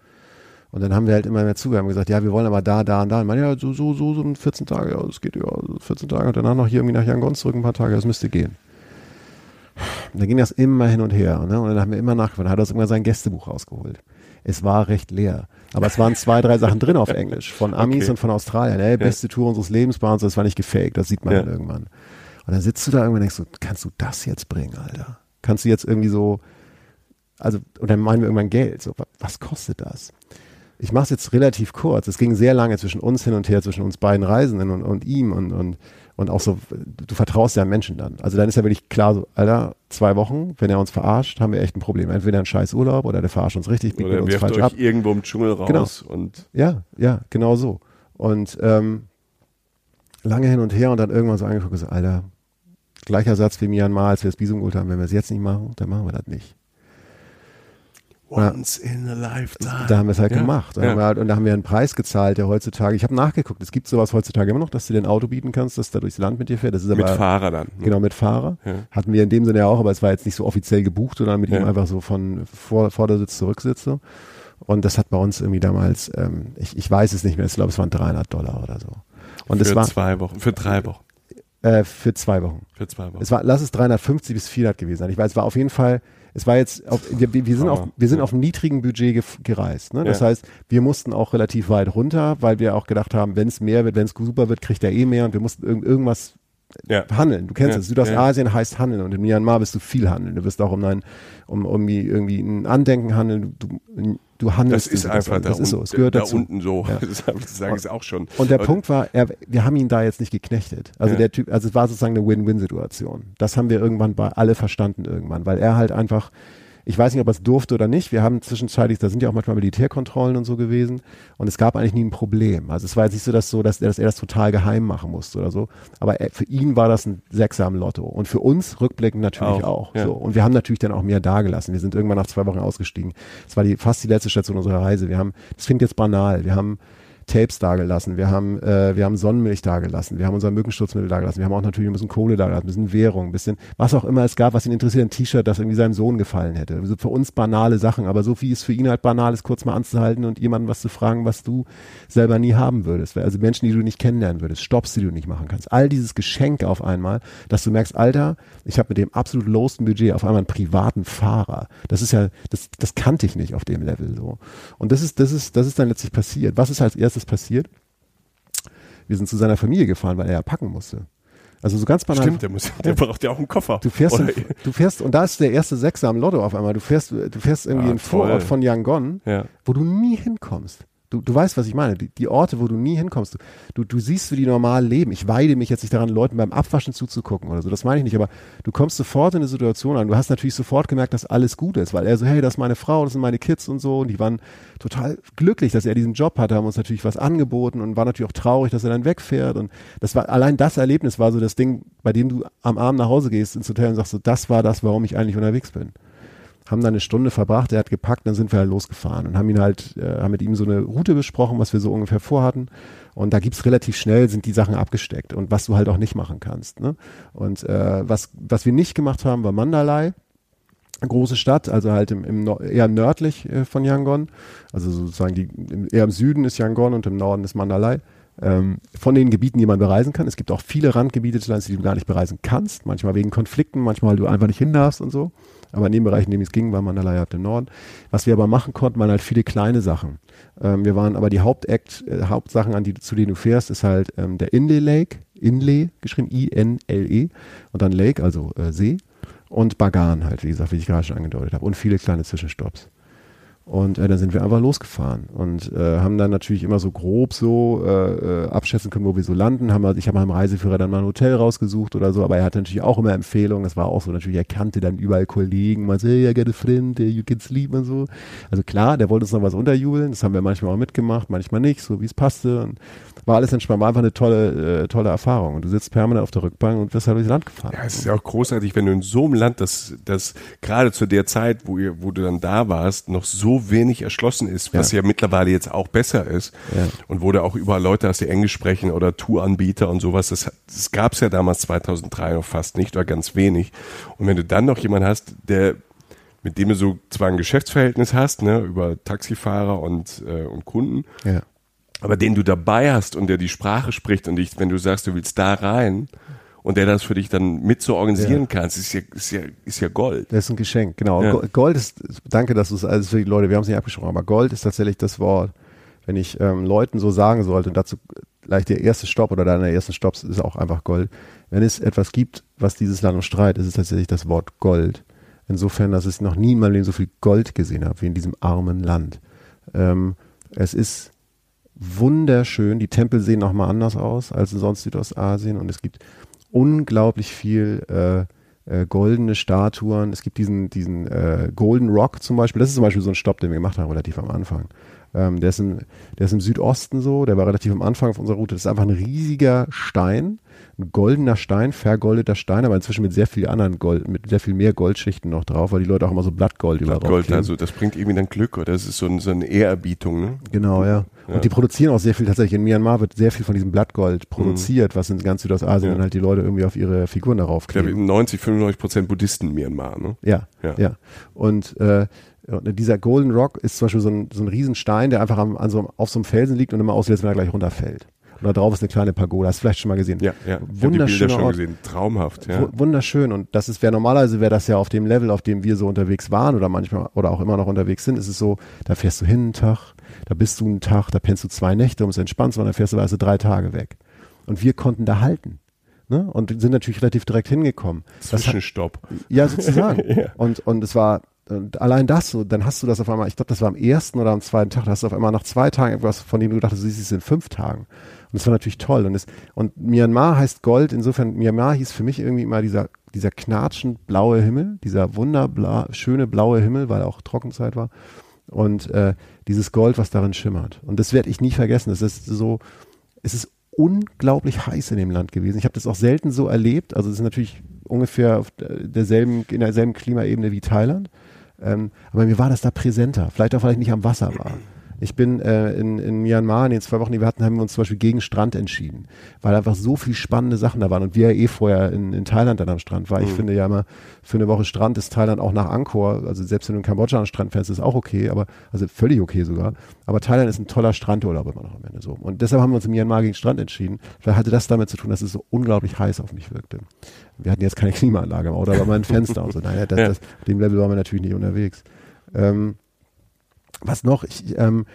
Und dann haben wir halt immer mehr zugehört, haben gesagt, ja, wir wollen aber da, da und da. Und man, ja, so, so, so, so in 14 Tage, ja, das geht ja, so 14 Tage. Und danach noch hier irgendwie nach Yangon zurück ein paar Tage, das müsste gehen. Und dann ging das immer hin und her. Ne? Und dann haben wir immer nachgefragt, dann hat er uns irgendwann sein Gästebuch rausgeholt. Es war recht leer. Aber es waren zwei, drei Sachen drin auf Englisch. Von Amis Okay. und von Australien. Ey, beste Tour unseres Lebens bei uns, das war nicht gefaked, das sieht man Ja. dann irgendwann. Und dann sitzt du da irgendwann und denkst so, kannst du das jetzt bringen, Alter? Kannst du jetzt irgendwie so, also, und dann meinen wir irgendwann Geld. So, wa- was kostet das? Ich mache es jetzt relativ kurz. Es ging sehr lange zwischen uns hin und her, zwischen uns beiden Reisenden und, und ihm und, und, und auch so, du vertraust ja Menschen dann. Also dann ist ja wirklich klar, so, Alter, zwei Wochen, wenn er uns verarscht, haben wir echt ein Problem. Entweder ein scheiß Urlaub oder der verarscht uns richtig, biegt Oder uns wirft falsch euch ab. irgendwo im Dschungel raus und Ja, ja, genau so. Und ähm, lange hin und her und dann irgendwann so angeguckt und gesagt, Alter, gleicher Satz wie Myanmar, als wir das Visum geholt haben, wenn wir es jetzt nicht machen, dann machen wir das nicht. Once in a lifetime. Da haben wir es halt Ja, gemacht. Ja. halt, und da haben wir einen Preis gezahlt, der heutzutage, ich habe nachgeguckt, es gibt sowas heutzutage immer noch, dass du dir ein Auto bieten kannst, das da durchs Land mit dir fährt. Das ist Mit aber, Fahrer dann. ne? Genau, mit Fahrer. Ja. Hatten wir in dem Sinne ja auch, aber es war jetzt nicht so offiziell gebucht, sondern mit Ja. ihm einfach so von Vor Vordersitz, Zurücksitz so. Und das hat bei uns irgendwie damals, ähm, ich, ich weiß es nicht mehr, ich glaube, es waren 300 Dollar oder so. Und für es war zwei Wochen, für drei Wochen, äh, für zwei Wochen. für zwei Wochen. Es war, lass es 350 bis 400 gewesen sein. Ich weiß, es war auf jeden Fall, es war jetzt, auf, wir, wir sind auf, wir sind ja. auf einem niedrigen Budget gef- gereist. Ne? Das Ja. heißt, wir mussten auch relativ weit runter, weil wir auch gedacht haben, wenn es mehr wird, wenn es super wird, kriegt er eh mehr und wir mussten irgend, irgendwas ja. handeln. Du kennst Ja, es. Südostasien heißt handeln und in Myanmar bist du viel handeln. Du wirst auch um ein, um irgendwie, irgendwie ein Andenken handeln. Du, du, du Das handelst. ist in einfach Südostasien. da, das ist so. Es gehört da dazu. unten so. Ja. *laughs* Das sage ich auch schon. Und der Punkt war, er, wir haben ihn da jetzt nicht geknechtet. Also Ja. der Typ, also es war sozusagen eine Win-Win-Situation. Das haben wir irgendwann bei alle verstanden irgendwann, weil er halt einfach, ich weiß nicht, ob er es durfte oder nicht. Wir haben zwischenzeitlich, da sind ja auch manchmal Militärkontrollen und so gewesen und es gab eigentlich nie ein Problem. Also es war jetzt nicht so, dass so, dass er, dass er das total geheim machen musste oder so. Aber er, für ihn war das ein Sechser am Lotto und für uns rückblickend natürlich Auch, auch. ja. so. Und wir haben natürlich dann auch mehr dagelassen. Wir sind irgendwann nach zwei Wochen ausgestiegen. Es war die, fast die letzte Station unserer Reise. Wir haben, das klingt jetzt banal. Wir haben Tapes dagelassen, wir haben, äh, wir haben Sonnenmilch dagelassen, wir haben unser Mückenschutzmittel dagelassen, wir haben auch natürlich ein bisschen Kohle dagelassen, ein bisschen Währung, ein bisschen, was auch immer es gab, was ihn interessiert, ein T-Shirt, das irgendwie seinem Sohn gefallen hätte. Also für uns banale Sachen, aber so wie es für ihn halt banal ist, kurz mal anzuhalten und jemandem was zu fragen, was du selber nie haben würdest. Also Menschen, die du nicht kennenlernen würdest, Stops, die du nicht machen kannst. All dieses Geschenk auf einmal, dass du merkst, Alter, ich habe mit dem absolut lowsten Budget auf einmal einen privaten Fahrer. Das ist ja, das, das kannte ich nicht auf dem Level so. Und das ist, das ist, das ist dann letztlich passiert. Was ist als erstes passiert? Wir sind zu seiner Familie gefahren, weil er ja packen musste. Also so ganz banal. Stimmt, der, muss, der braucht ja auch einen Koffer. Du fährst, in, du fährst, und da ist der erste Sechser am Lotto auf einmal. Du fährst, du fährst irgendwie Ah, in den Vorort von Yangon, ja. wo du nie hinkommst. Du, du weißt, was ich meine. Die, die Orte, wo du nie hinkommst. Du, du, siehst, wie die normal leben. Ich weide mich jetzt nicht daran, Leuten beim Abwaschen zuzugucken oder so. Das meine ich nicht. Aber du kommst sofort in eine Situation an. Du hast natürlich sofort gemerkt, dass alles gut ist, weil er so, hey, das ist meine Frau, das sind meine Kids und so. Und die waren total glücklich, dass er diesen Job hatte, haben uns natürlich was angeboten und war natürlich auch traurig, dass er dann wegfährt. Und das war, allein das Erlebnis war so das Ding, bei dem du am Abend nach Hause gehst ins Hotel und sagst so, das war das, warum ich eigentlich unterwegs bin haben dann eine Stunde verbracht, er hat gepackt, dann sind wir halt losgefahren und haben ihn halt, äh, haben mit ihm so eine Route besprochen, was wir so ungefähr vorhatten. Und da gibt's relativ schnell, sind die Sachen abgesteckt und was du halt auch nicht machen kannst. Ne? Und äh, was, was wir nicht gemacht haben, war Mandalay. Große Stadt, also halt im, im eher nördlich äh, von Yangon. Also sozusagen die, im, eher im Süden ist Yangon und im Norden ist Mandalay. Ähm, von den Gebieten, die man bereisen kann. Es gibt auch viele Randgebiete die du gar nicht bereisen kannst. Manchmal wegen Konflikten, manchmal weil du einfach nicht hin darfst und so. Aber in dem Bereich, in dem es ging, war Mandalay halt im Norden. Was wir aber machen konnten, waren halt viele kleine Sachen. Ähm, wir waren aber die Hauptakt, äh, Hauptsachen, an die, zu denen du fährst, ist halt ähm, der Inle Lake, Inle, geschrieben I-N-L-E und dann Lake, also äh, See und Bagan halt, wie gesagt, wie ich gerade schon angedeutet habe und viele kleine Zwischenstopps. Und äh, dann sind wir einfach losgefahren und äh, haben dann natürlich immer so grob so äh, äh, abschätzen können, wo wir so landen. Haben, halt, ich habe meinem Reiseführer dann mal ein Hotel rausgesucht oder so, aber er hatte natürlich auch immer Empfehlungen. Das war auch so natürlich, er kannte dann überall Kollegen, mal so, hey, I got a friend, you can sleep und so. Also klar, der wollte uns noch was unterjubeln. Das haben wir manchmal auch mitgemacht, manchmal nicht, so wie es passte. Und war alles entspannt, war einfach eine tolle, äh, tolle Erfahrung. Und du sitzt permanent auf der Rückbank und wirst halt durchs Land gefahren. Ja, es ist ja auch großartig, wenn du in so einem Land, das, das gerade zu der Zeit, wo, ihr, wo du dann da warst, noch so wenig erschlossen ist, was ja, ja mittlerweile jetzt auch besser ist. Ja. Und wo du auch überall Leute hast, die Englisch sprechen oder Touranbieter und sowas. Das, das gab es ja damals 2003 noch fast nicht oder ganz wenig. Und wenn du dann noch jemanden hast, der mit dem du so zwar ein Geschäftsverhältnis hast, ne, über Taxifahrer und, äh, und Kunden, ja aber den du dabei hast und der die Sprache spricht und dich, wenn du sagst, du willst da rein und der das für dich dann mit so organisieren ja. kannst, ist ja, ist ja, ist ja Gold. Das ist ein Geschenk, genau. Ja. Gold ist, danke, dass du es, also für die Leute, wir haben es nicht abgesprochen, aber Gold ist tatsächlich das Wort, wenn ich ähm, Leuten so sagen sollte, und dazu gleich der erste Stopp oder deiner ersten Stopps ist auch einfach Gold. Wenn es etwas gibt, was dieses Land umstreit, ist es tatsächlich das Wort Gold. Insofern, dass ich noch nie in meinem Leben so viel Gold gesehen habe wie in diesem armen Land. Ähm, es ist wunderschön. Die Tempel sehen nochmal anders aus als in sonst Südostasien und es gibt unglaublich viel äh, äh, goldene Statuen. Es gibt diesen, diesen äh, Golden Rock zum Beispiel. Das ist zum Beispiel so ein Stopp, den wir gemacht haben, relativ am Anfang. Ähm, der, ist im, der ist im Südosten so, der war relativ am Anfang auf unserer Route. Das ist einfach ein riesiger Stein ein goldener Stein, vergoldeter Stein, aber inzwischen mit sehr viel anderen Gold, mit sehr viel mehr Goldschichten noch drauf, weil die Leute auch immer so Blattgold überall Blattgold, also das bringt irgendwie dann Glück oder das ist so, ein, so eine Ehrerbietung, ne? Genau, ja. ja. Und die produzieren auch sehr viel tatsächlich. In Myanmar wird sehr viel von diesem Blattgold produziert, mhm. was in ganz Südostasien ja. dann halt die Leute irgendwie auf ihre Figuren darauf kleben. Ich glaube, 90, 95 Prozent Buddhisten in Myanmar, ne? Ja, ja. ja. Und äh, dieser Golden Rock ist zum Beispiel so ein, so ein Riesenstein, der einfach am, an so, auf so einem Felsen liegt und immer aussieht, als wenn er gleich runterfällt. Und da drauf ist eine kleine Pagoda. Hast du vielleicht schon mal gesehen? Ja, ja. Wunderschön. schon Ort. gesehen. Traumhaft, ja. Wunderschön. Und das ist, wäre normalerweise wäre das ja auf dem Level, auf dem wir so unterwegs waren oder manchmal oder auch immer noch unterwegs sind, ist es so, da fährst du hin einen Tag, da bist du einen Tag, da pennst du zwei Nächte, um es entspannt zu machen, dann fährst du also drei Tage weg. Und wir konnten da halten. Ne? Und sind natürlich relativ direkt hingekommen. Zwischenstopp. Hat, ja, sozusagen. *laughs* ja. Und, und es war, und allein das, so, dann hast du das auf einmal, ich glaube, das war am ersten oder am zweiten Tag, da hast du auf einmal nach zwei Tagen etwas, von dem du dachtest, du siehst es in fünf Tagen. Und das war natürlich toll. Und, es, und Myanmar heißt Gold, insofern, Myanmar hieß für mich irgendwie immer dieser, dieser knatschend blaue Himmel, dieser wunderschöne blaue Himmel, weil auch Trockenzeit war. Und äh, dieses Gold, was darin schimmert. Und das werde ich nie vergessen. Es ist so, es ist unglaublich heiß in dem Land gewesen. Ich habe das auch selten so erlebt. Also es ist natürlich ungefähr auf derselben, in derselben Klimaebene wie Thailand. Ähm, aber mir war das da präsenter. Vielleicht auch, weil ich nicht am Wasser war. Ich bin äh, in, in Myanmar in den zwei Wochen, die wir hatten, haben wir uns zum Beispiel gegen Strand entschieden, weil einfach so viel spannende Sachen da waren und wir ja eh vorher in, in Thailand dann am Strand war. Mhm. Ich finde ja immer, für eine Woche Strand ist Thailand auch nach Angkor, also selbst wenn du in Kambodscha am Strand fährst, ist auch okay, aber also völlig okay sogar. Aber Thailand ist ein toller Strandurlaub immer noch am Ende so. Und deshalb haben wir uns in Myanmar gegen Strand entschieden. Vielleicht hatte das damit zu tun, dass es so unglaublich heiß auf mich wirkte. Wir hatten jetzt keine Klimaanlage im Auto, aber mal ein Fenster und so. Naja, das, ja. das, dem Level waren wir natürlich nicht unterwegs. Ähm, was noch? Ich, ähm,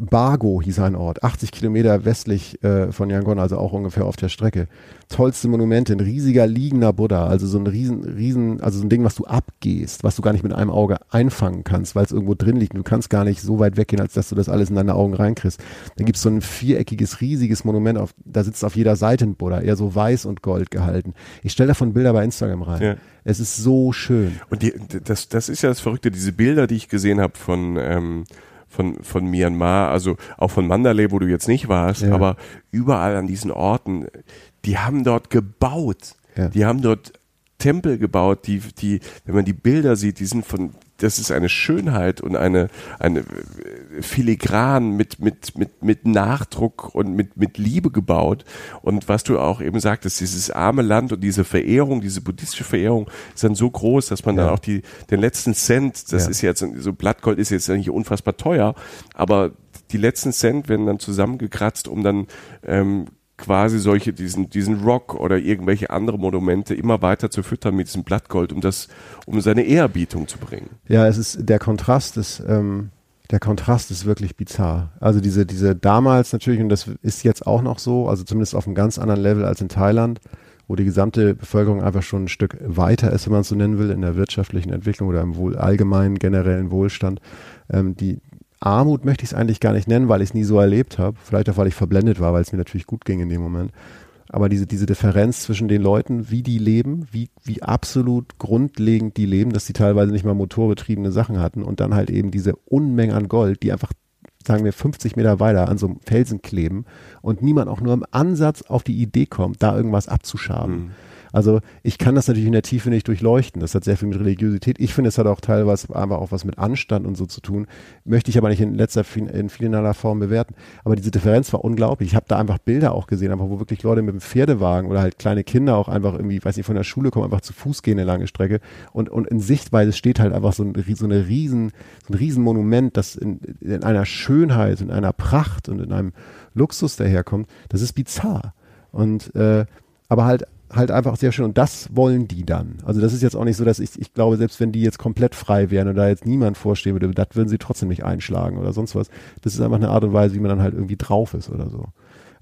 Bargo hieß ein Ort, 80 Kilometer westlich äh, von Yangon, also auch ungefähr auf der Strecke. Tollste Monumente, ein riesiger liegender Buddha, also so ein riesen, riesen, also so ein Ding, was du abgehst, was du gar nicht mit einem Auge einfangen kannst, weil es irgendwo drin liegt. Du kannst gar nicht so weit weggehen, als dass du das alles in deine Augen reinkriegst. Dann gibt es so ein viereckiges, riesiges Monument, auf, da sitzt auf jeder Seite ein Buddha, eher so weiß und gold gehalten. Ich stelle davon Bilder bei Instagram rein. Ja. Es ist so schön. Und die, das, das ist ja das Verrückte, diese Bilder, die ich gesehen habe von ähm, von, von Myanmar, also auch von Mandalay, wo du jetzt nicht warst, ja. aber überall an diesen Orten, die haben dort gebaut. Ja. Die haben dort Tempel gebaut, die, die, wenn man die Bilder sieht, die sind von, das ist eine Schönheit und eine, eine äh, filigran mit, mit, mit, mit Nachdruck und mit, mit Liebe gebaut. Und was du auch eben sagtest, dieses arme Land und diese Verehrung, diese buddhistische Verehrung ist dann so groß, dass man ja. dann auch die, den letzten Cent, das ja. ist jetzt, so Blattgold ist jetzt nicht unfassbar teuer, aber die letzten Cent werden dann zusammengekratzt, um dann ähm, quasi solche, diesen, diesen Rock oder irgendwelche andere Monumente immer weiter zu füttern mit diesem Blattgold, um das, um seine Ehrerbietung zu bringen. Ja, es ist, der Kontrast ist, ähm, der Kontrast ist wirklich bizarr. Also diese, diese damals natürlich, und das ist jetzt auch noch so, also zumindest auf einem ganz anderen Level als in Thailand wo die gesamte Bevölkerung einfach schon ein Stück weiter ist, wenn man es so nennen will, in der wirtschaftlichen Entwicklung oder im wohl, allgemeinen generellen Wohlstand. Ähm, die Armut möchte ich es eigentlich gar nicht nennen, weil ich es nie so erlebt habe. Vielleicht auch, weil ich verblendet war, weil es mir natürlich gut ging in dem Moment. Aber diese, diese Differenz zwischen den Leuten, wie die leben, wie, wie absolut grundlegend die leben, dass sie teilweise nicht mal motorbetriebene Sachen hatten und dann halt eben diese Unmengen an Gold, die einfach sagen wir 50 Meter weiter an so einem Felsen kleben und niemand auch nur im Ansatz auf die Idee kommt, da irgendwas abzuschaben. Mhm. Also ich kann das natürlich in der Tiefe nicht durchleuchten. Das hat sehr viel mit Religiosität. Ich finde, es hat auch teilweise einfach auch was mit Anstand und so zu tun. Möchte ich aber nicht in letzter, in finaler Form bewerten. Aber diese Differenz war unglaublich. Ich habe da einfach Bilder auch gesehen, einfach wo wirklich Leute mit dem Pferdewagen oder halt kleine Kinder auch einfach irgendwie, weiß nicht, von der Schule kommen, einfach zu Fuß gehen eine lange Strecke. Und, und in Sichtweise steht halt einfach so, ein, so eine riesen, so ein riesen Monument, das in, in einer Schönheit, in einer Pracht und in einem Luxus daherkommt. Das ist bizarr. Und äh, aber halt halt einfach sehr schön. Und das wollen die dann. Also das ist jetzt auch nicht so, dass ich, ich glaube, selbst wenn die jetzt komplett frei wären und da jetzt niemand vorstehen würde, das würden sie trotzdem nicht einschlagen oder sonst was. Das ist einfach eine Art und Weise, wie man dann halt irgendwie drauf ist oder so.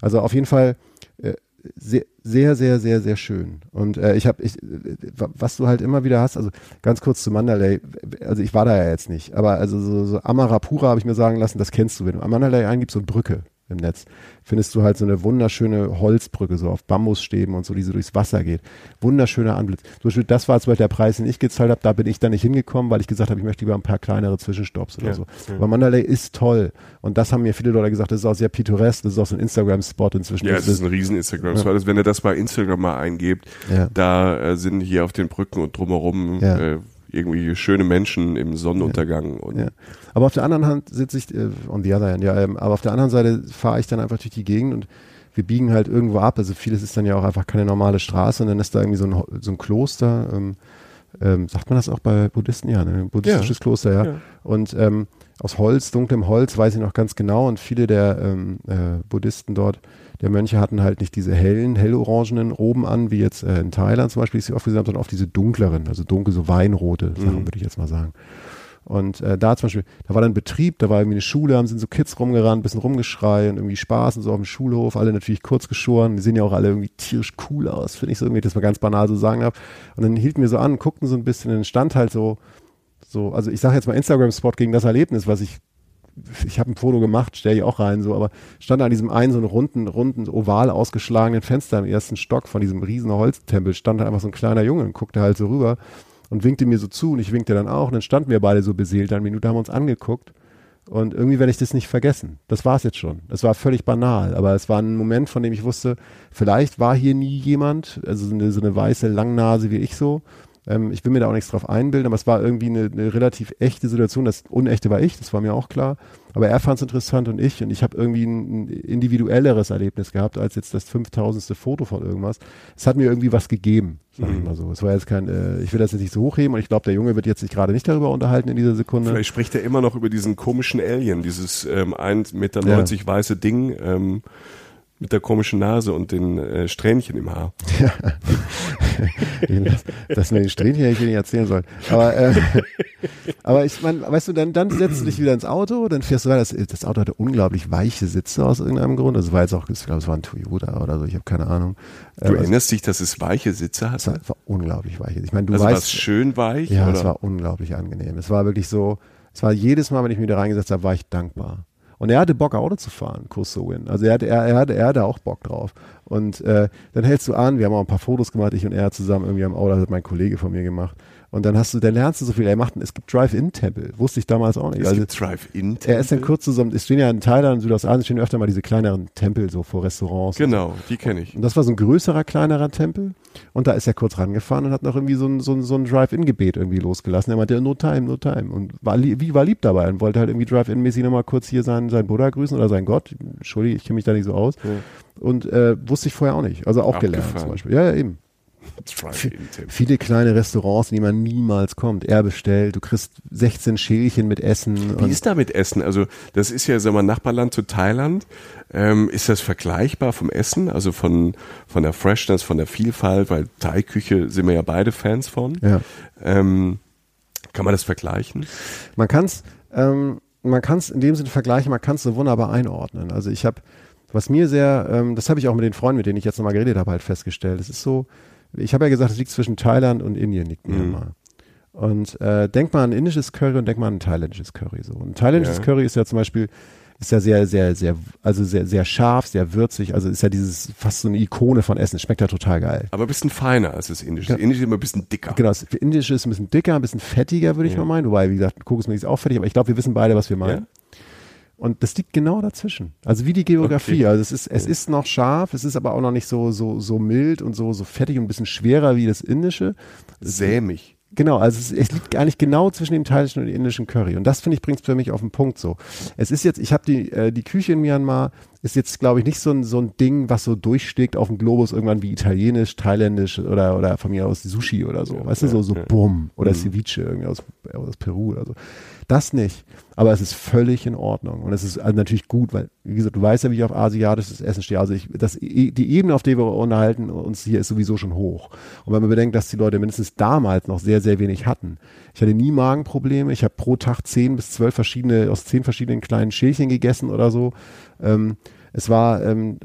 Also auf jeden Fall äh, sehr, sehr, sehr, sehr, sehr schön. Und äh, ich habe, ich, äh, was du halt immer wieder hast, also ganz kurz zu Mandalay, also ich war da ja jetzt nicht, aber also so, so Amarapura habe ich mir sagen lassen, das kennst du, wenn du Mandalay eingibst, eine Brücke im Netz, findest du halt so eine wunderschöne Holzbrücke, so auf Bambusstäben und so, die so durchs Wasser geht. Wunderschöner Anblick. Zum Beispiel, das war zum Beispiel der Preis, den ich gezahlt habe, da bin ich dann nicht hingekommen, weil ich gesagt habe, ich möchte lieber ein paar kleinere Zwischenstopps oder ja, so. Ja. Aber Mandalay ist toll. Und das haben mir viele Leute gesagt, das ist auch sehr pittoresk, das ist auch so ein Instagram-Spot inzwischen. Ja, es ist ein riesen Instagram-Spot. Ja. Also wenn ihr das bei Instagram mal eingebt, da äh, sind hier auf den Brücken und drumherum äh, irgendwie schöne Menschen im Sonnenuntergang. Und ja. Aber auf der anderen Hand sitze ich, äh, on the other hand, ja, ähm, aber auf der anderen Seite fahre ich dann einfach durch die Gegend und wir biegen halt irgendwo ab. Also vieles ist dann ja auch einfach keine normale Straße und dann ist da irgendwie so ein, so ein Kloster. Ähm, ähm, sagt man das auch bei Buddhisten? Ja, ne? ein buddhistisches ja. Kloster, ja. ja. Und ähm, aus Holz, dunklem Holz, weiß ich noch ganz genau. Und viele der ähm, äh, Buddhisten dort der Mönche hatten halt nicht diese hellen, hellorangenen Roben an, wie jetzt äh, in Thailand zum Beispiel, die ich oft gesehen habe, sondern oft diese dunkleren, also dunkel, so weinrote Sachen, mhm. würde ich jetzt mal sagen. Und äh, da zum Beispiel, da war dann Betrieb, da war irgendwie eine Schule, haben sind so Kids rumgerannt, bisschen rumgeschrei und irgendwie Spaß und so auf dem Schulhof, alle natürlich kurz geschoren, die sehen ja auch alle irgendwie tierisch cool aus, finde ich so irgendwie, das mal ganz banal so sagen habe. Und dann hielten wir so an, guckten so ein bisschen, dann stand halt so, so, also ich sage jetzt mal Instagram-Spot gegen das Erlebnis, was ich ich habe ein Foto gemacht, stelle ich auch rein, so, aber stand an diesem einen so einen runden, runden, oval ausgeschlagenen Fenster im ersten Stock von diesem riesen Holztempel, stand da einfach so ein kleiner Junge und guckte halt so rüber und winkte mir so zu und ich winkte dann auch und dann standen wir beide so beseelt, eine Minute haben wir uns angeguckt und irgendwie werde ich das nicht vergessen. Das war es jetzt schon. Das war völlig banal, aber es war ein Moment, von dem ich wusste, vielleicht war hier nie jemand, also so eine, so eine weiße Langnase wie ich so ähm, ich will mir da auch nichts drauf einbilden, aber es war irgendwie eine, eine, relativ echte Situation. Das Unechte war ich, das war mir auch klar. Aber er fand es interessant und ich. Und ich habe irgendwie ein, ein, individuelleres Erlebnis gehabt als jetzt das 5000. Foto von irgendwas. Es hat mir irgendwie was gegeben, sag ich mhm. mal so. Es war jetzt kein, äh, ich will das jetzt nicht so hochheben und ich glaube, der Junge wird jetzt sich gerade nicht darüber unterhalten in dieser Sekunde. Vielleicht spricht er immer noch über diesen komischen Alien, dieses ähm, 1,90 Meter ja. weiße Ding. Ähm, mit der komischen Nase und den äh, Strähnchen im Haar. Ja. das, das mit den Strähnchen ich nicht erzählen sollen. Aber, äh, aber ich meine, weißt du, dann, dann setzt du dich wieder ins Auto, dann fährst du weiter. Das, das Auto hatte unglaublich weiche Sitze aus irgendeinem Grund. Das war jetzt auch, ich glaube, es war ein Toyota oder so, ich habe keine Ahnung. Du ähm, erinnerst dich, dass es weiche Sitze hatte? Es war, war unglaublich weich. Ich meine, du also weißt. es schön weich? Ja, oder? es war unglaublich angenehm. Es war wirklich so, es war jedes Mal, wenn ich mich da reingesetzt habe, war ich dankbar. Und er hatte Bock, Auto zu fahren, Kurs zu Win. Also er hatte, er, er, hatte, er hatte auch Bock drauf. Und äh, dann hältst du an, wir haben auch ein paar Fotos gemacht, ich und er zusammen irgendwie am Auto, das hat mein Kollege von mir gemacht. Und dann hast du, dann lernst du so viel. Er macht, es gibt Drive-In-Tempel. Wusste ich damals auch nicht. Es also, gibt Drive-In-Tempel. Er ist dann kurz zusammen, es stehen ja in Thailand und Südostasien stehen öfter mal diese kleineren Tempel so vor Restaurants. Genau, so. die kenne ich. Und das war so ein größerer, kleinerer Tempel. Und da ist er kurz rangefahren und hat noch irgendwie so ein, so ein, so ein Drive-In-Gebet irgendwie losgelassen. Er meinte, no time, no time. Und war, wie war lieb dabei und wollte halt irgendwie Drive-In-mäßig nochmal kurz hier seinen, seinen Buddha grüßen oder seinen Gott. Entschuldige, ich kenne mich da nicht so aus. Ja. Und äh, wusste ich vorher auch nicht. Also auch Abgefahren. gelernt zum Beispiel. Ja, ja, eben. Viele kleine Restaurants, in die man niemals kommt. Er bestellt, du kriegst 16 Schälchen mit Essen. Wie ist da mit Essen? Also das ist ja, sagen wir, Nachbarland zu Thailand. Ähm, ist das vergleichbar vom Essen? Also von, von der Freshness, von der Vielfalt? Weil Thai-Küche sind wir ja beide Fans von. Ja. Ähm, kann man das vergleichen? Man kann es ähm, man kann es in dem Sinne vergleichen, man kann es so wunderbar einordnen. Also ich habe was mir sehr, ähm, das habe ich auch mit den Freunden, mit denen ich jetzt nochmal geredet habe, halt festgestellt. Es ist so, ich habe ja gesagt, es liegt zwischen Thailand und Indien, liegt Mhm. Myanmar. Und äh, denk mal an indisches Curry und denk mal an ein thailändisches Curry. So. Ein thailändisches Ja. Curry ist ja zum Beispiel, ist ja sehr, sehr, sehr, also sehr, sehr scharf, sehr würzig, also ist ja dieses fast so eine Ikone von Essen. Schmeckt ja total geil. Aber ein bisschen feiner als das Indische. Das Ja. Indische ist immer ein bisschen dicker. Genau, das Indische ist ein bisschen dicker, ein bisschen fettiger, würde ich Ja. mal meinen. Wobei, wie gesagt, Kokosmilch ist auch fettig, aber ich glaube, wir wissen beide, was wir meinen. Ja? Und das liegt genau dazwischen. Also wie die Geografie. Okay. Also es ist, es ist noch scharf, es ist aber auch noch nicht so, so, so mild und so, so fettig und ein bisschen schwerer wie das Indische. Sämig. Genau, also es, es liegt eigentlich genau zwischen dem thailändischen und dem indischen Curry. Und das finde ich bringt es für mich auf den Punkt so. Es ist jetzt, ich habe die, äh, die Küche in Myanmar ist jetzt, glaube ich, nicht so ein, so ein Ding, was so durchschlägt auf dem Globus irgendwann wie italienisch, thailändisch oder, oder von mir aus Sushi oder so. weißt du, so, so ja. Bumm oder Mhm. Ceviche irgendwie aus, aus Peru oder so. Das nicht. Aber es ist völlig in Ordnung. Und es ist also natürlich gut, weil, wie gesagt, du weißt ja, wie ich auf asiatisches Essen stehe. Also ich, das, die Ebene, auf der wir unterhalten uns hier, ist sowieso schon hoch. Und wenn man bedenkt, dass die Leute mindestens damals noch sehr, sehr wenig hatten. Ich hatte nie Magenprobleme. Ich habe pro Tag zehn bis zwölf verschiedene, aus zehn verschiedenen kleinen Schälchen gegessen oder so. Ähm, es war, ähm,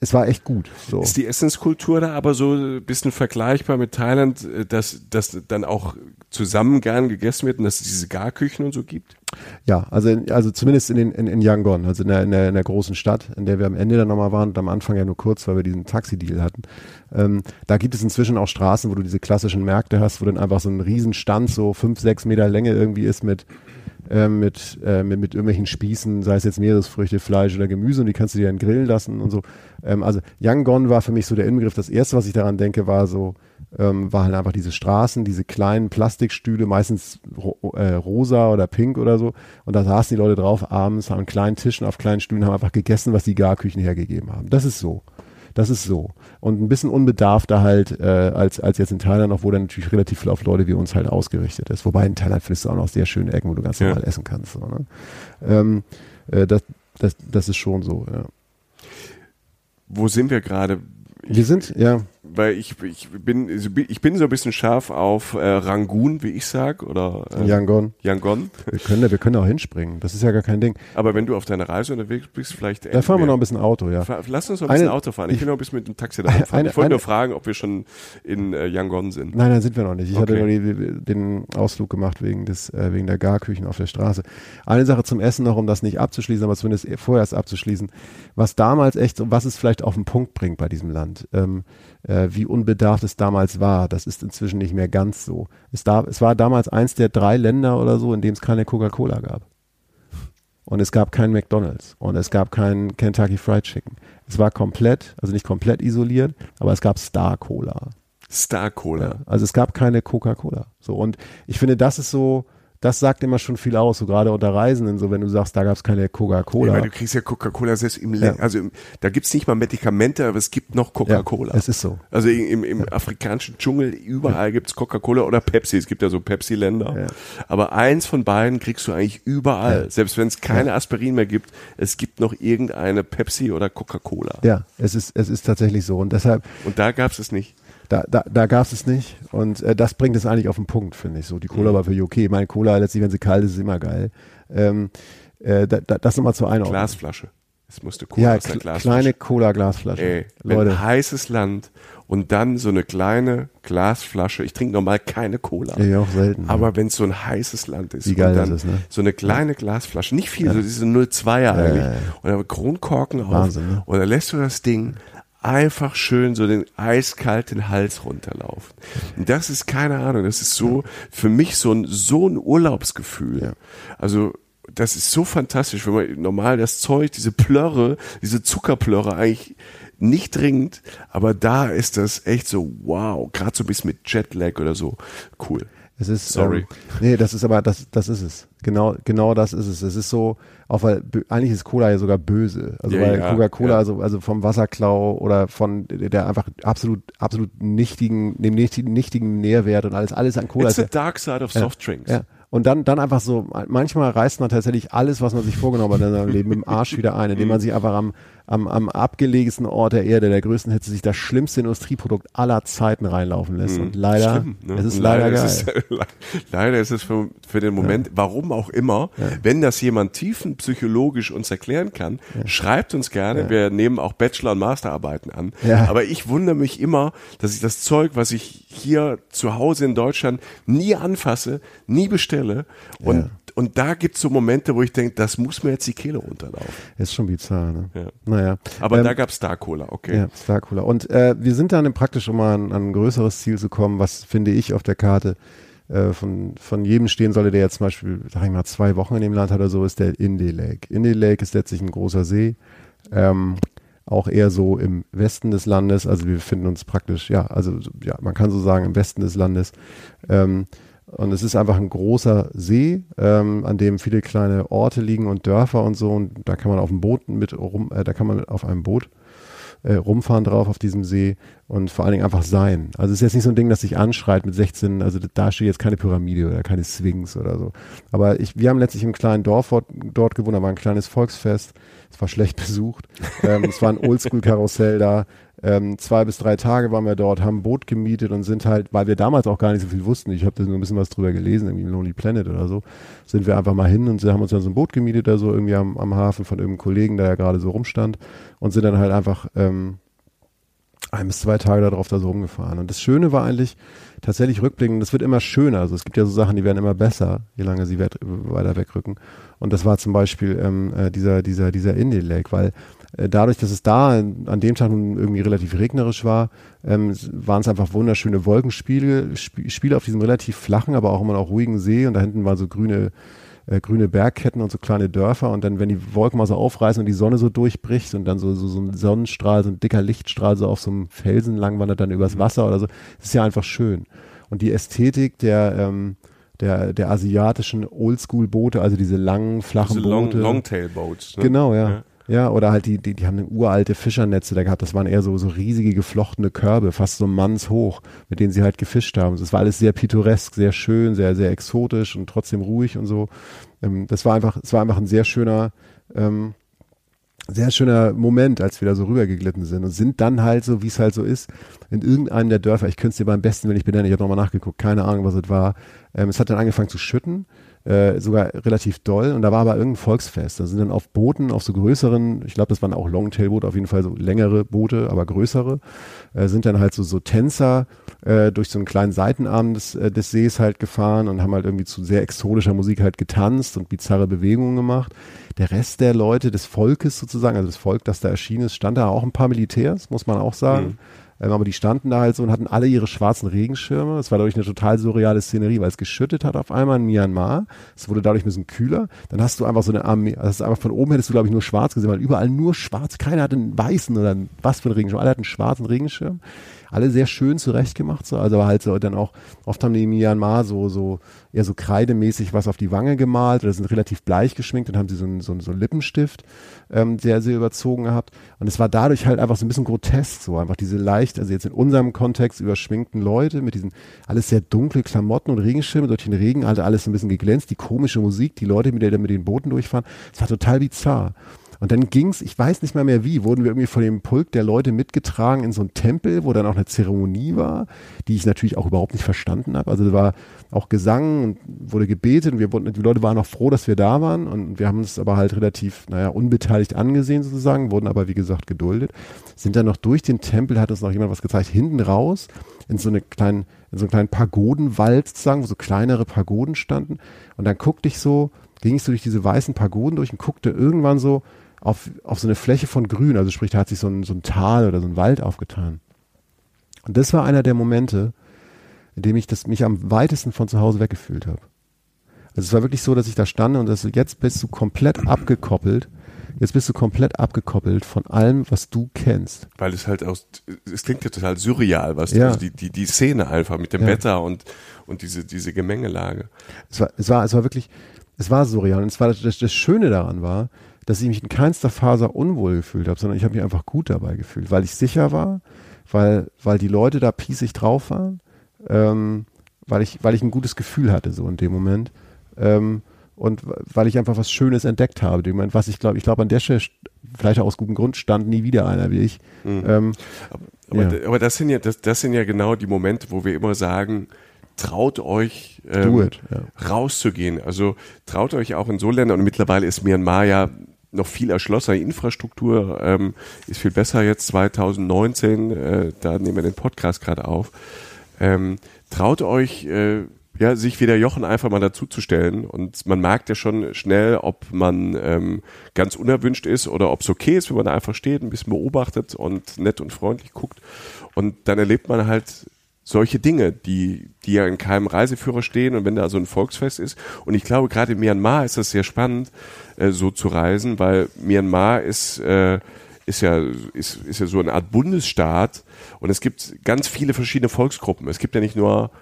es war echt gut. So. Ist die Essenskultur da aber so ein bisschen vergleichbar mit Thailand, äh, dass das dann auch zusammen gern gegessen wird und dass es diese Garküchen und so gibt? Ja, also, also zumindest in, den, in, in Yangon, also in der, in, der, in der großen Stadt, in der wir am Ende dann nochmal waren und am Anfang ja nur kurz, weil wir diesen Taxi-Deal hatten. Ähm, da gibt es inzwischen auch Straßen, wo du diese klassischen Märkte hast, wo dann einfach so ein Riesenstand, so fünf, sechs Meter Länge irgendwie ist mit, ähm, mit, äh, mit, mit irgendwelchen Spießen, sei es jetzt Meeresfrüchte, Fleisch oder Gemüse und die kannst du dir dann grillen lassen und so. Ähm, also Yangon war für mich so der Inbegriff. Das erste, was ich daran denke, war so, ähm, war halt einfach diese Straßen, diese kleinen Plastikstühle, meistens ro äh, rosa oder pink oder so. Und da saßen die Leute drauf abends, haben kleinen Tischen auf kleinen Stühlen, haben einfach gegessen, was die Garküchen hergegeben haben. Das ist so. Das ist so. Und ein bisschen unbedarfter halt äh, als, als jetzt in Thailand, obwohl dann natürlich relativ viel auf Leute wie uns halt ausgerichtet ist. Wobei in Thailand findest du auch noch sehr schöne Ecken, wo du ganz Ja. normal essen kannst. So, ne? ähm, äh, das, das, das ist schon so, ja. Wo sind wir gerade? Wir sind, ja, Weil ich, ich bin ich bin so ein bisschen scharf auf äh, Rangoon, wie ich sag, oder äh, Yangon. Yangon. Wir können, wir können auch hinspringen. Das ist ja gar kein Ding. Aber wenn du auf deiner Reise unterwegs bist, vielleicht Da fahren wir noch ein bisschen Auto, ja. Lass uns noch ein bisschen Eine- Auto fahren. Ich, ich- will noch ein bisschen mit dem Taxi da fahren. *laughs* Eine- ich wollte nur fragen, ob wir schon in äh, Yangon sind. Nein, nein, sind wir noch nicht. Ich hatte Okay. nur die, den Ausflug gemacht wegen des, äh, wegen der Garküchen auf der Straße. Eine Sache zum Essen noch, um das nicht abzuschließen, aber zumindest vorerst abzuschließen. Was damals echt, was es vielleicht auf den Punkt bringt bei diesem Land, ähm, äh, wie unbedarft es damals war, das ist inzwischen nicht mehr ganz so. Es, da, es war damals eins der drei Länder oder so, in dem es keine Coca-Cola gab. Und es gab keinen McDonalds und es gab keinen Kentucky Fried Chicken. Es war komplett, also nicht komplett isoliert, aber es gab Star Cola. Star Cola. Ja, also es gab keine Coca-Cola. So und ich finde, das ist so, das sagt immer schon viel aus, so gerade unter Reisenden, so wenn du sagst, da gab es keine Ja, Coca-Cola. weil du kriegst ja Coca-Cola selbst im, Ja. Also im, da gibt's nicht mal Medikamente, aber es gibt noch Coca-Cola. Ja, es ist so. Also im, im afrikanischen Dschungel überall gibt's Coca-Cola oder Pepsi. Es gibt ja so Pepsi-Länder. Ja. Aber eins von beiden kriegst du eigentlich überall. Selbst wenn es keine Aspirin mehr gibt, es gibt noch irgendeine Pepsi oder Coca-Cola. Ja, es ist, es ist tatsächlich so. Und deshalb, Und da gab's es nicht. Da, da, da gab es es nicht. Und äh, das bringt es eigentlich auf den Punkt, finde ich. So, die Mhm. Cola war für okay. Meine Cola, letztlich, wenn sie kalt ist, ist immer geil. Ähm, äh, da, da, das nochmal zur Einordnung. Glasflasche. Es musste Cola ja, aus der Glasflasche. kleine Cola-Glasflasche. Ey, wenn Leute, ein heißes Land und dann so eine kleine Glasflasche. Ich trinke normal keine Cola. ja, auch selten. Aber wenn es so ein heißes Land ist Wie geil und dann ist, ne? so eine kleine Glasflasche, nicht viel, so diese 02er eigentlich, ja, ja. und dann Kronkorken auf Wahnsinn, ne? und dann lässt du das Ding einfach schön so den eiskalten Hals runterlaufen. Und das ist keine Ahnung, das ist so für mich so ein so ein Urlaubsgefühl. Ja. Also das ist so fantastisch, wenn man normal das Zeug, diese Plörre, diese Zuckerplörre eigentlich nicht trinkt, aber da ist das echt so wow, gerade so ein bisschen mit Jetlag oder so, cool. Es ist, Sorry. Ähm, nee, das ist aber, das, das ist es. Genau, genau das ist es. Es ist so, auch weil, eigentlich ist Cola ja sogar böse. Also Ja, weil ja, Coca-Cola, ja. also, also vom Wasserklau oder von der einfach absolut, absolut nichtigen, dem nichtigen, nichtigen Nährwert und alles, alles an Cola It's ist the dark side of soft drinks. ja. Und dann, dann einfach so, manchmal reißt man tatsächlich alles, was man sich vorgenommen hat in seinem Leben, dem Arsch wieder ein, indem man sich einfach am, am, am abgelegensten Ort der Erde, der größten Hitze, sich das schlimmste Industrieprodukt aller Zeiten reinlaufen lässt. Und leider, Schlimm, ne? es ist Und leider, geil. Ist es, *laughs* leider ist es für, für den Moment, warum auch immer, wenn das jemand tiefenpsychologisch uns erklären kann, schreibt uns gerne. Wir nehmen auch Bachelor- und Masterarbeiten an. Ja. Aber ich wundere mich immer, dass ich das Zeug, was ich hier zu Hause in Deutschland nie anfasse, nie bestelle. Und, Ja. und da gibt's so Momente, wo ich denke, das muss mir jetzt die Kehle runterlaufen. Ist schon bizarr, ne? Ja. Naja. Aber Ähm, da gab's Star Cola, okay. Ja, Star Cooler. Und äh, wir sind dann praktisch, um mal an, an ein größeres Ziel zu kommen, was finde ich auf der Karte äh, von, von jedem stehen sollte, der jetzt zum Beispiel, sag ich mal, zwei Wochen in dem Land hat oder so, ist der Indie Lake. Indie Lake ist letztlich ein großer See. Ähm, auch eher so im Westen des Landes. Also wir befinden uns praktisch, ja, also ja, man kann so sagen, im Westen des Landes. Ähm, und es ist einfach ein großer See, ähm, an dem viele kleine Orte liegen und Dörfer und so. Und da kann man auf dem Boot mit rum, äh, da kann man auf einem Boot äh, rumfahren drauf auf diesem See und vor allen Dingen einfach sein. Also es ist jetzt nicht so ein Ding, das sich anschreit mit 16, also da steht jetzt keine Pyramide oder keine Sphinx oder so. Aber ich, wir haben letztlich im kleinen Dorf dort, dort gewohnt, da war ein kleines Volksfest, es war schlecht *laughs* besucht, ähm, es war ein Oldschool-Karussell da, ähm, zwei bis drei Tage waren wir dort, haben ein Boot gemietet und sind halt, weil wir damals auch gar nicht so viel wussten, ich habe da nur ein bisschen was drüber gelesen, irgendwie Lonely Planet oder so, sind wir einfach mal hin und haben uns dann so ein Boot gemietet da so irgendwie am, am Hafen von irgendeinem Kollegen, der ja gerade so rumstand und sind dann halt einfach ähm, ein bis zwei Tage darauf da so rumgefahren. Und das Schöne war eigentlich tatsächlich rückblickend, das wird immer schöner. Also es gibt ja so Sachen, die werden immer besser, je lange sie weit, weiter wegrücken. Und das war zum Beispiel ähm, äh, dieser, dieser, dieser Indie Lake, weil dadurch, dass es da an dem Tag nun irgendwie relativ regnerisch war, ähm, waren es einfach wunderschöne Wolkenspiele Sp Spiele auf diesem relativ flachen, aber auch immer noch ruhigen See. Und da hinten waren so grüne äh, grüne Bergketten und so kleine Dörfer und dann, wenn die Wolken mal so aufreißen und die Sonne so durchbricht und dann so, so, so ein Sonnenstrahl, so ein dicker Lichtstrahl so auf so einem Felsen langwandert dann übers Wasser oder so, das ist ja einfach schön. Und die Ästhetik der, ähm, der, der asiatischen Oldschool-Boote, also diese langen, flachen Diese Long, Boote. Longtail-Boats. Ne? Genau, ja. Ja. Ja. oder halt die, die, die haben uralte Fischernetze da gehabt. Das waren eher so, so riesige geflochtene Körbe, fast so mannshoch, mit denen sie halt gefischt haben. Das war alles sehr pittoresk, sehr schön, sehr, sehr exotisch und trotzdem ruhig und so. Ähm, das war einfach, es war einfach ein sehr schöner, ähm, sehr schöner Moment, als wir da so rübergeglitten sind und sind dann halt so, wie es halt so ist, in irgendeinem der Dörfer, ich könnte es dir beim besten, wenn ich benennen, ich habe nochmal nachgeguckt, keine Ahnung, was es war. Ähm, es hat dann angefangen zu schütten, äh, sogar relativ doll und da war aber irgendein Volksfest. Da sind dann auf Booten, auf so größeren, ich glaube, das waren auch Longtail-Boote, auf jeden Fall so längere Boote, aber größere, äh, sind dann halt so, so Tänzer äh, durch so einen kleinen Seitenarm des, äh, des Sees halt gefahren und haben halt irgendwie zu sehr exotischer Musik halt getanzt und bizarre Bewegungen gemacht. Der Rest der Leute, des Volkes sozusagen, also das Volk, das da erschienen ist, stand da auch ein paar Militärs, muss man auch sagen. Ähm, aber die standen da halt so und hatten alle ihre schwarzen Regenschirme. Es war dadurch eine total surreale Szenerie, weil es geschüttet hat auf einmal in Myanmar. Es wurde dadurch ein bisschen kühler. Dann hast du einfach so eine Armee, also einfach von oben hättest du, glaube ich, nur schwarz gesehen, weil überall nur schwarz. Keiner hatte einen weißen oder einen, was für einen Regenschirm. Alle hatten einen schwarzen Regenschirm. Alle sehr schön zurechtgemacht, so. Also halt so dann auch, oft haben die in Myanmar so, so, eher so kreidemäßig was auf die Wange gemalt oder sind relativ bleich geschminkt und haben sie so einen, so einen, so Lippenstift, ähm, sehr, sehr überzogen gehabt. Und es war dadurch halt einfach so ein bisschen grotesk, so einfach diese leicht, also jetzt in unserem Kontext überschminkten Leute mit diesen alles sehr dunkle Klamotten und Regenschirme, durch den Regen halt alles so ein bisschen geglänzt, die komische Musik, die Leute, mit der mit den Booten durchfahren. Es war total bizarr. Und dann ging's, ich weiß nicht mal mehr wie, wurden wir irgendwie von dem Pulk der Leute mitgetragen in so einen Tempel, wo dann auch eine Zeremonie war, die ich natürlich auch überhaupt nicht verstanden habe. Also da war auch Gesang und wurde gebetet und wir wurden, die Leute waren auch froh, dass wir da waren und wir haben es aber halt relativ, naja, unbeteiligt angesehen sozusagen, wurden aber wie gesagt geduldet. Sind dann noch durch den Tempel, hat uns noch jemand was gezeigt, hinten raus in so eine kleinen, in so einen kleinen Pagodenwald sozusagen, wo so kleinere Pagoden standen und dann guckte ich so, ging ich so durch diese weißen Pagoden durch und guckte irgendwann so auf, auf so eine Fläche von Grün, also sprich, da hat sich so ein, so ein Tal oder so ein Wald aufgetan. Und das war einer der Momente, in dem ich das, mich am weitesten von zu Hause weggefühlt habe. Also es war wirklich so, dass ich da stand und das, jetzt bist du komplett abgekoppelt. Jetzt bist du komplett abgekoppelt von allem, was du kennst. Weil es halt aus, es klingt ja total surreal, was Ja. also die, die, die Szene einfach mit dem Ja. Wetter und, und diese, diese Gemengelage. Es war, es war, es war wirklich, es war surreal. Und es war das, das Schöne daran war, dass ich mich in keinster Faser unwohl gefühlt habe, sondern ich habe mich einfach gut dabei gefühlt, weil ich sicher war, weil, weil die Leute da piesig drauf waren, ähm, weil ich, weil ich ein gutes Gefühl hatte so in dem Moment. Ähm, und weil ich einfach was Schönes entdeckt habe. Ich meine, was ich glaube, ich glaube an der Stelle, vielleicht auch aus gutem Grund, stand nie wieder einer wie ich. Mhm. Ähm, aber, ja. aber, das sind ja, das, das sind ja genau die Momente, wo wir immer sagen, traut euch ähm, it, ja. rauszugehen. Also traut euch auch in so Ländern und mittlerweile ist Myanmar ja noch viel erschlossener. Infrastruktur ähm, ist viel besser jetzt 2019. Äh, da nehmen wir den Podcast gerade auf. Ähm, traut euch äh, ja, sich wie der Jochen einfach mal dazuzustellen. Und man merkt ja schon schnell, ob man ähm, ganz unerwünscht ist oder ob es okay ist, wenn man da einfach steht, ein bisschen beobachtet und nett und freundlich guckt. Und dann erlebt man halt solche Dinge, die, die ja in keinem Reiseführer stehen und wenn da so ein Volksfest ist. Und ich glaube, gerade in Myanmar ist das sehr spannend, äh, so zu reisen, weil Myanmar ist, äh, ist ja, ist, ist ja so eine Art Bundesstaat und es gibt ganz viele verschiedene Volksgruppen. Es gibt ja nicht nur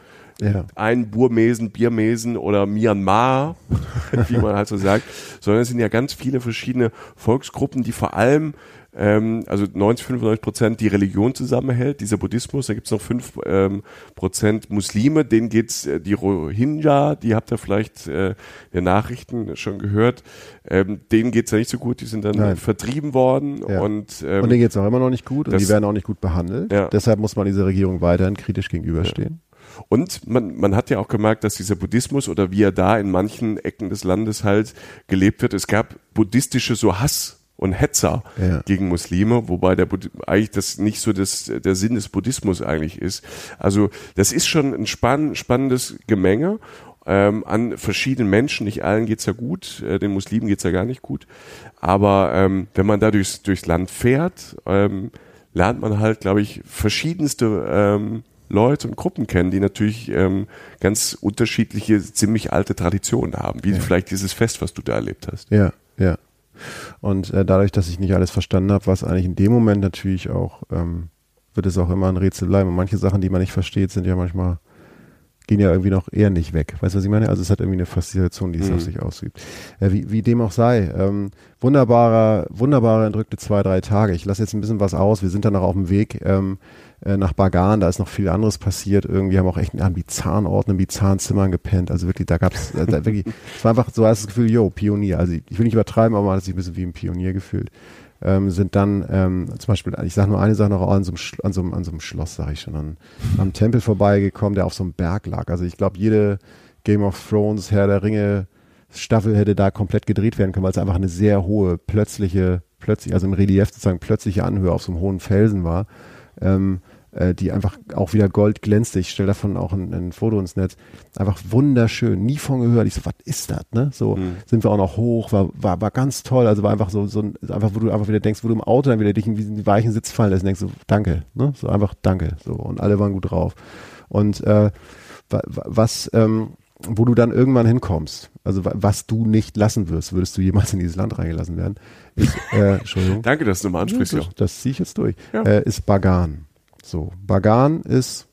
ja. ein Burmesen, Biermesen oder Myanmar, *laughs* wie man halt so sagt, sondern es sind ja ganz viele verschiedene Volksgruppen, die vor allem ähm, also 90, 95 Prozent die Religion zusammenhält, dieser Buddhismus, da gibt es noch 5 ähm, Prozent Muslime, denen geht's, äh, die Rohingya, die habt ihr vielleicht äh, in den Nachrichten schon gehört, ähm, denen geht's ja nicht so gut, die sind dann Nein. vertrieben worden ja. und ähm, Und denen geht's auch immer noch nicht gut und die werden auch nicht gut behandelt. Ja. Deshalb muss man dieser Regierung weiterhin kritisch gegenüberstehen. Ja. Und man, man hat ja auch gemerkt, dass dieser Buddhismus oder wie er da in manchen Ecken des Landes halt gelebt wird, es gab buddhistische so Hass und Hetzer ja. gegen Muslime, wobei der Buddh eigentlich das nicht so das, der Sinn des Buddhismus eigentlich ist. Also das ist schon ein spann spannendes Gemenge ähm, an verschiedenen Menschen. Nicht allen geht's ja gut, äh, den Muslimen geht's ja gar nicht gut. Aber ähm, wenn man da durchs, durchs Land fährt, ähm, lernt man halt, glaube ich, verschiedenste ähm, Leute und Gruppen kennen, die natürlich ähm, ganz unterschiedliche, ziemlich alte Traditionen haben, wie ja. vielleicht dieses Fest, was du da erlebt hast. Ja, ja. Und äh, dadurch, dass ich nicht alles verstanden habe, war es eigentlich in dem Moment natürlich auch, ähm, wird es auch immer ein Rätsel bleiben. Und manche Sachen, die man nicht versteht, sind ja manchmal, gehen ja irgendwie noch eher nicht weg. Weißt du, was ich meine? Also es hat irgendwie eine Faszination, die es mhm. auf sich ausübt. Äh, wie, wie dem auch sei. Ähm, wunderbarer, wunderbare entrückte zwei, drei Tage. Ich lasse jetzt ein bisschen was aus. Wir sind dann noch auf dem Weg. Ähm, äh, nach Bagan, da ist noch viel anderes passiert. Irgendwie haben auch echt an bizarren Orten, in bizarren gepennt. Also wirklich, da gab's, äh, da wirklich, es war einfach so, das Gefühl, yo, Pionier. Also ich will nicht übertreiben, aber man hat sich ein bisschen wie ein Pionier gefühlt. Ähm, sind dann ähm, zum Beispiel, ich sage nur eine Sache noch, an so einem, an so einem, an so einem Schloss, sage ich schon, an, am Tempel vorbeigekommen, der auf so einem Berg lag. Also ich glaube, jede Game of Thrones, Herr der Ringe Staffel hätte da komplett gedreht werden können, weil es einfach eine sehr hohe, plötzliche, plötzlich, also im Relief sozusagen plötzliche Anhöhe auf so einem hohen Felsen war. Ähm, äh, die einfach auch wieder Gold glänzte. Ich stelle davon auch ein, ein, Foto ins Netz. Einfach wunderschön. Nie von gehört. Ich so, was ist das? Ne? So mhm. sind wir auch noch hoch. War, war, war ganz toll. Also war einfach so, so ein, einfach, wo du einfach wieder denkst, wo du im Auto dann wieder dich in diesen weichen Sitz fallen lässt und denkst so, danke. Ne? So einfach danke. So. Und alle waren gut drauf. Und äh, was, ähm, wo du dann irgendwann hinkommst, also was du nicht lassen wirst, würdest du jemals in dieses Land reingelassen werden, ist, äh, *laughs* Entschuldigung. Danke, dass du mal ansprichst. Ja, das, das ziehe ich jetzt durch. Ja. Äh, ist Bagan. So, Bagan ist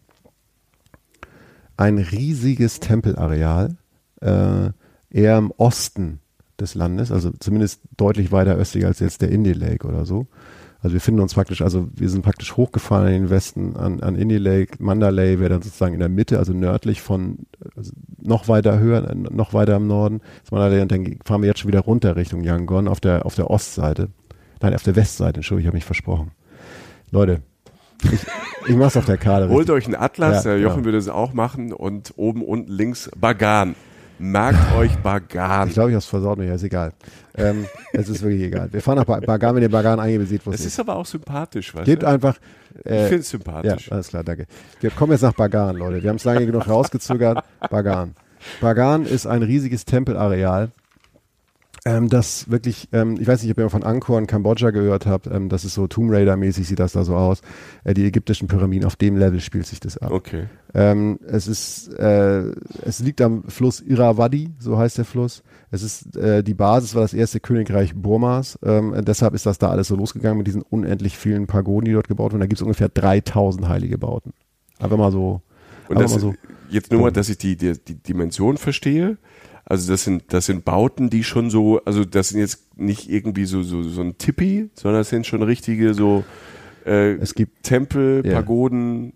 ein riesiges Tempelareal, äh, eher im Osten des Landes, also zumindest deutlich weiter östlich als jetzt der Indie Lake oder so. Also wir finden uns praktisch, also wir sind praktisch hochgefahren in den Westen an, an Indie Lake. Mandalay wäre dann sozusagen in der Mitte, also nördlich von, also noch weiter höher, noch weiter im Norden. Und dann fahren wir jetzt schon wieder runter Richtung Yangon auf der, auf der Ostseite. Nein, auf der Westseite, Entschuldigung, ich habe mich versprochen. Leute, ich, ich mach's auf der Karte. *laughs* Holt euch einen Atlas, ja, der Jochen ja. würde es auch machen und oben unten links Bagan. Merkt *laughs* euch Bagan. Ich glaube, ich hab's versaut mir, ist egal. Ähm, es ist wirklich egal. Wir fahren nach Bagan, wenn ihr Bagan eingebt, seht, wo es ist. Es ist aber auch sympathisch, weißt Gebt einfach. Äh, ich finde es sympathisch. Ja, alles klar, danke. Wir kommen jetzt nach Bagan, Leute. Wir haben es lange genug rausgezögert. Bagan. Bagan ist ein riesiges Tempelareal ähm, das wirklich, ähm, ich weiß nicht, ob ihr von Angkor in Kambodscha gehört habt, ähm, das ist so Tomb Raider-mäßig, sieht das da so aus. Äh, die ägyptischen Pyramiden, auf dem Level spielt sich das ab. Okay. Ähm, es ist, äh, es liegt am Fluss Irrawaddy, so heißt der Fluss. Es ist, äh, die Basis war das erste Königreich Burmas, ähm, deshalb ist das da alles so losgegangen mit diesen unendlich vielen Pagoden, die dort gebaut wurden. Da gibt es ungefähr 3000 heilige Bauten. Einfach mal so. Und das, so, jetzt nur mal, dass ich die, die, die Dimension verstehe. Also das sind, das sind Bauten, die schon so, also das sind jetzt nicht irgendwie so, so, so ein Tippi, sondern das sind schon richtige so äh, es gibt, Tempel, ja. Pagoden,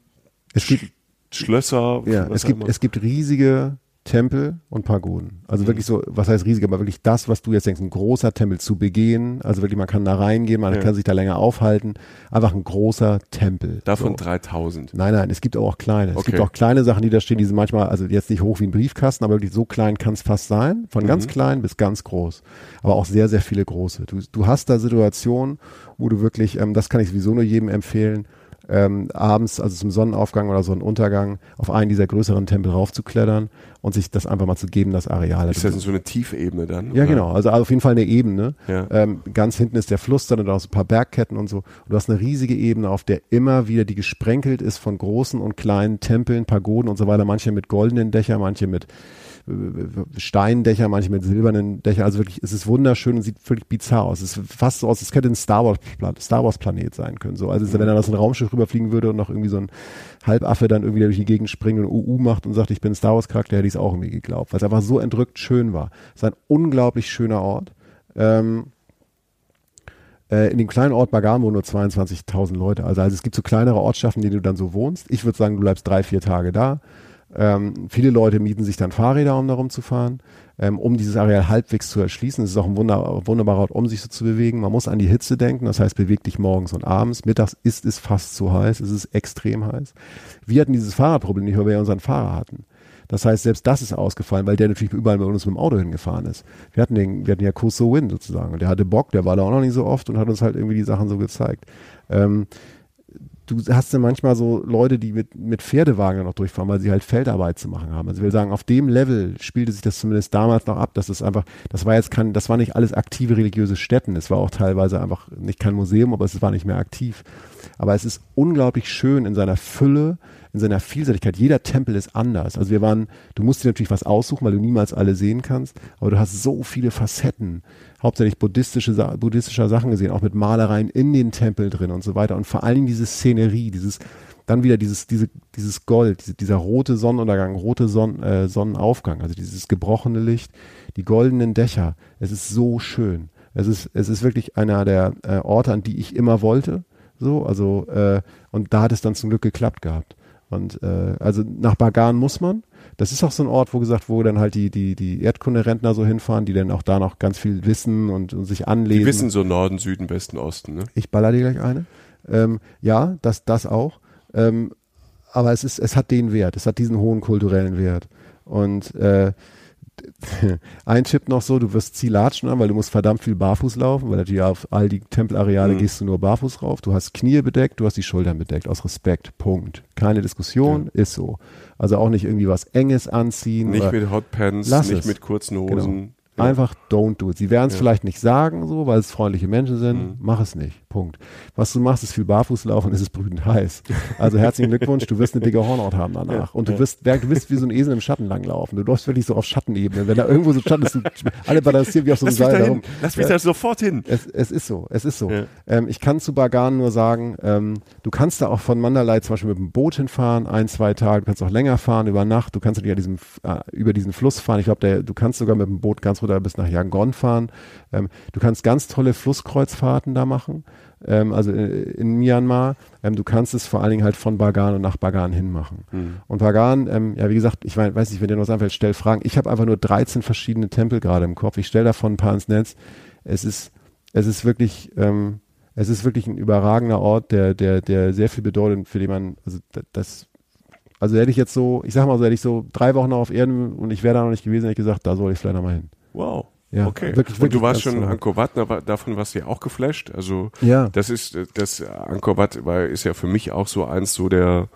es gibt, Schlösser. Ja, es gibt, es gibt riesige Tempel und Pagoden. Also wirklich so, was heißt riesig, aber wirklich das, was du jetzt denkst, ein großer Tempel zu begehen. Also wirklich, man kann da reingehen, man Ja. kann sich da länger aufhalten. Einfach ein großer Tempel. Davon so. 3000. Nein, nein, es gibt auch kleine. Es Okay. gibt auch kleine Sachen, die da stehen, die sind manchmal, also jetzt nicht hoch wie ein Briefkasten, aber wirklich so klein kann es fast sein. Von Mhm. ganz klein bis ganz groß. Aber auch sehr, sehr viele große. Du, du hast da Situationen, wo du wirklich, ähm, das kann ich sowieso nur jedem empfehlen, ähm, abends, also zum Sonnenaufgang oder Sonnenuntergang, auf einen dieser größeren Tempel raufzuklettern und sich das einfach mal zu geben, das Areal. Ist das so eine Tiefebene dann? Ja, oder? genau. Also auf jeden Fall eine Ebene. Ja. Ähm, ganz hinten ist der Fluss, dann und auch so ein paar Bergketten und so. Und du hast eine riesige Ebene, auf der immer wieder die gesprenkelt ist von großen und kleinen Tempeln, Pagoden und so weiter. Manche mit goldenen Dächern, manche mit Steindächer, manche mit silbernen Dächern. Also wirklich, es ist wunderschön und sieht völlig bizarr aus. Es ist fast so aus, es könnte ein Star Wars, Star Wars Planet sein können. So, also wenn da so ein Raumschiff rüberfliegen würde und noch irgendwie so ein Halbaffe dann irgendwie durch die Gegend springt und UU macht und sagt, ich bin ein Star Wars Charakter, hätte ich es auch irgendwie geglaubt, weil es einfach so entrückt schön war. Es ist ein unglaublich schöner Ort. Ähm, äh, in dem kleinen Ort Bagan wohnen nur 22.000 Leute. Also, also es gibt so kleinere Ortschaften, in denen du dann so wohnst. Ich würde sagen, du bleibst drei, vier Tage da. Ähm, viele Leute mieten sich dann Fahrräder, um da rumzufahren, ähm, um dieses Areal halbwegs zu erschließen. Es ist auch ein wunder, wunderbarer Ort, um sich so zu bewegen. Man muss an die Hitze denken, das heißt, beweg dich morgens und abends. Mittags ist es fast zu heiß, es ist extrem heiß. Wir hatten dieses Fahrradproblem nicht, weil wir ja unseren Fahrer hatten. Das heißt, selbst das ist ausgefallen, weil der natürlich überall mit uns mit dem Auto hingefahren ist. Wir hatten den, wir hatten ja Kurs so Win sozusagen. Und der hatte Bock, der war da auch noch nicht so oft und hat uns halt irgendwie die Sachen so gezeigt. Ähm, du hast ja manchmal so Leute, die mit, mit Pferdewagen noch durchfahren, weil sie halt Feldarbeit zu machen haben. Also ich will sagen, auf dem Level spielte sich das zumindest damals noch ab, dass es einfach, das war jetzt kein, das war nicht alles aktive religiöse Stätten. Es war auch teilweise einfach nicht kein Museum, aber es war nicht mehr aktiv. Aber es ist unglaublich schön in seiner Fülle, in seiner Vielseitigkeit. Jeder Tempel ist anders. Also wir waren, du musst dir natürlich was aussuchen, weil du niemals alle sehen kannst, aber du hast so viele Facetten, hauptsächlich buddhistische, buddhistischer Sachen gesehen, auch mit Malereien in den Tempeln drin und so weiter. Und vor allen Dingen diese Szenerie, dieses, dann wieder dieses, diese, dieses Gold, diese, dieser rote Sonnenuntergang, rote Sonn, äh, Sonnenaufgang, also dieses gebrochene Licht, die goldenen Dächer. Es ist so schön. Es ist, es ist wirklich einer der äh, Orte, an die ich immer wollte. So, also, äh, und da hat es dann zum Glück geklappt gehabt. Und äh, also nach Bagan muss man. Das ist auch so ein Ort, wo gesagt, wo dann halt die, die, die Erdkunde-Rentner so hinfahren, die dann auch da noch ganz viel wissen und, und sich anlesen. Die wissen so Norden, Süden, Westen, Osten, ne? Ich baller dir gleich eine. Ähm, ja, das, das auch. Ähm, aber es ist, es hat den Wert. Es hat diesen hohen kulturellen Wert. Und äh, *laughs* ein Tipp noch so, du wirst Zielatschen an, weil du musst verdammt viel barfuß laufen, weil natürlich auf all die Tempelareale Mhm. gehst du nur barfuß rauf. Du hast Knie bedeckt, du hast die Schultern bedeckt, aus Respekt. Punkt. Keine Diskussion, ist so. Also auch nicht irgendwie was Enges anziehen. Nicht mit Hotpants, nicht es. mit kurzen Genau. Ja. Einfach don't do it. Sie werden es Ja. vielleicht nicht sagen, so, weil es freundliche Menschen sind. Mhm. Mach es nicht. Punkt. Was du machst, ist viel Barfußlaufen, es ist brütend heiß. Also herzlichen Glückwunsch, du wirst eine dicke Hornhaut haben danach. Und du wirst, du wirst wie so ein Esel im Schatten langlaufen. Du läufst wirklich so auf Schattenebene. Wenn da irgendwo so Schatten ist, alle balancieren wie auf so einem Lass Seil da herum. hin. Lass mich Ja. da sofort hin. Es, es ist so, es ist so. Ja. Ähm, ich kann zu Bagan nur sagen, ähm, du kannst da auch von Mandalay zum Beispiel mit dem Boot hinfahren, ein, zwei Tage, du kannst auch länger fahren, über Nacht, du kannst natürlich diesem, äh, über diesen Fluss fahren. Ich glaube, du kannst sogar mit dem Boot ganz runter bis nach Yangon fahren. Ähm, du kannst ganz tolle Flusskreuzfahrten da machen, ähm, also in, in Myanmar. Ähm, du kannst es vor allen Dingen halt von Bagan und nach Bagan hin machen. Und Bagan, ähm, ja, wie gesagt, ich weiß nicht, wenn dir noch was einfällt, stell Fragen. Ich habe einfach nur 13 verschiedene Tempel gerade im Kopf. Ich stelle davon ein paar ins Netz. Es ist, es ist wirklich, ähm, es ist wirklich ein überragender Ort, der, der, der sehr viel bedeutet, für den man, also da- das, also hätte ich jetzt so, ich sag mal so, hätte ich so drei Wochen noch auf Erden und ich wäre da noch nicht gewesen, hätte ich gesagt, da soll ich vielleicht noch mal hin. Wow. Ja, okay. wirklich, und wirklich du warst schon in. Angkor Wat, davon warst du ja auch geflasht. Also Ja. das ist das Angkor Wat war, ist ja für mich auch so eins so der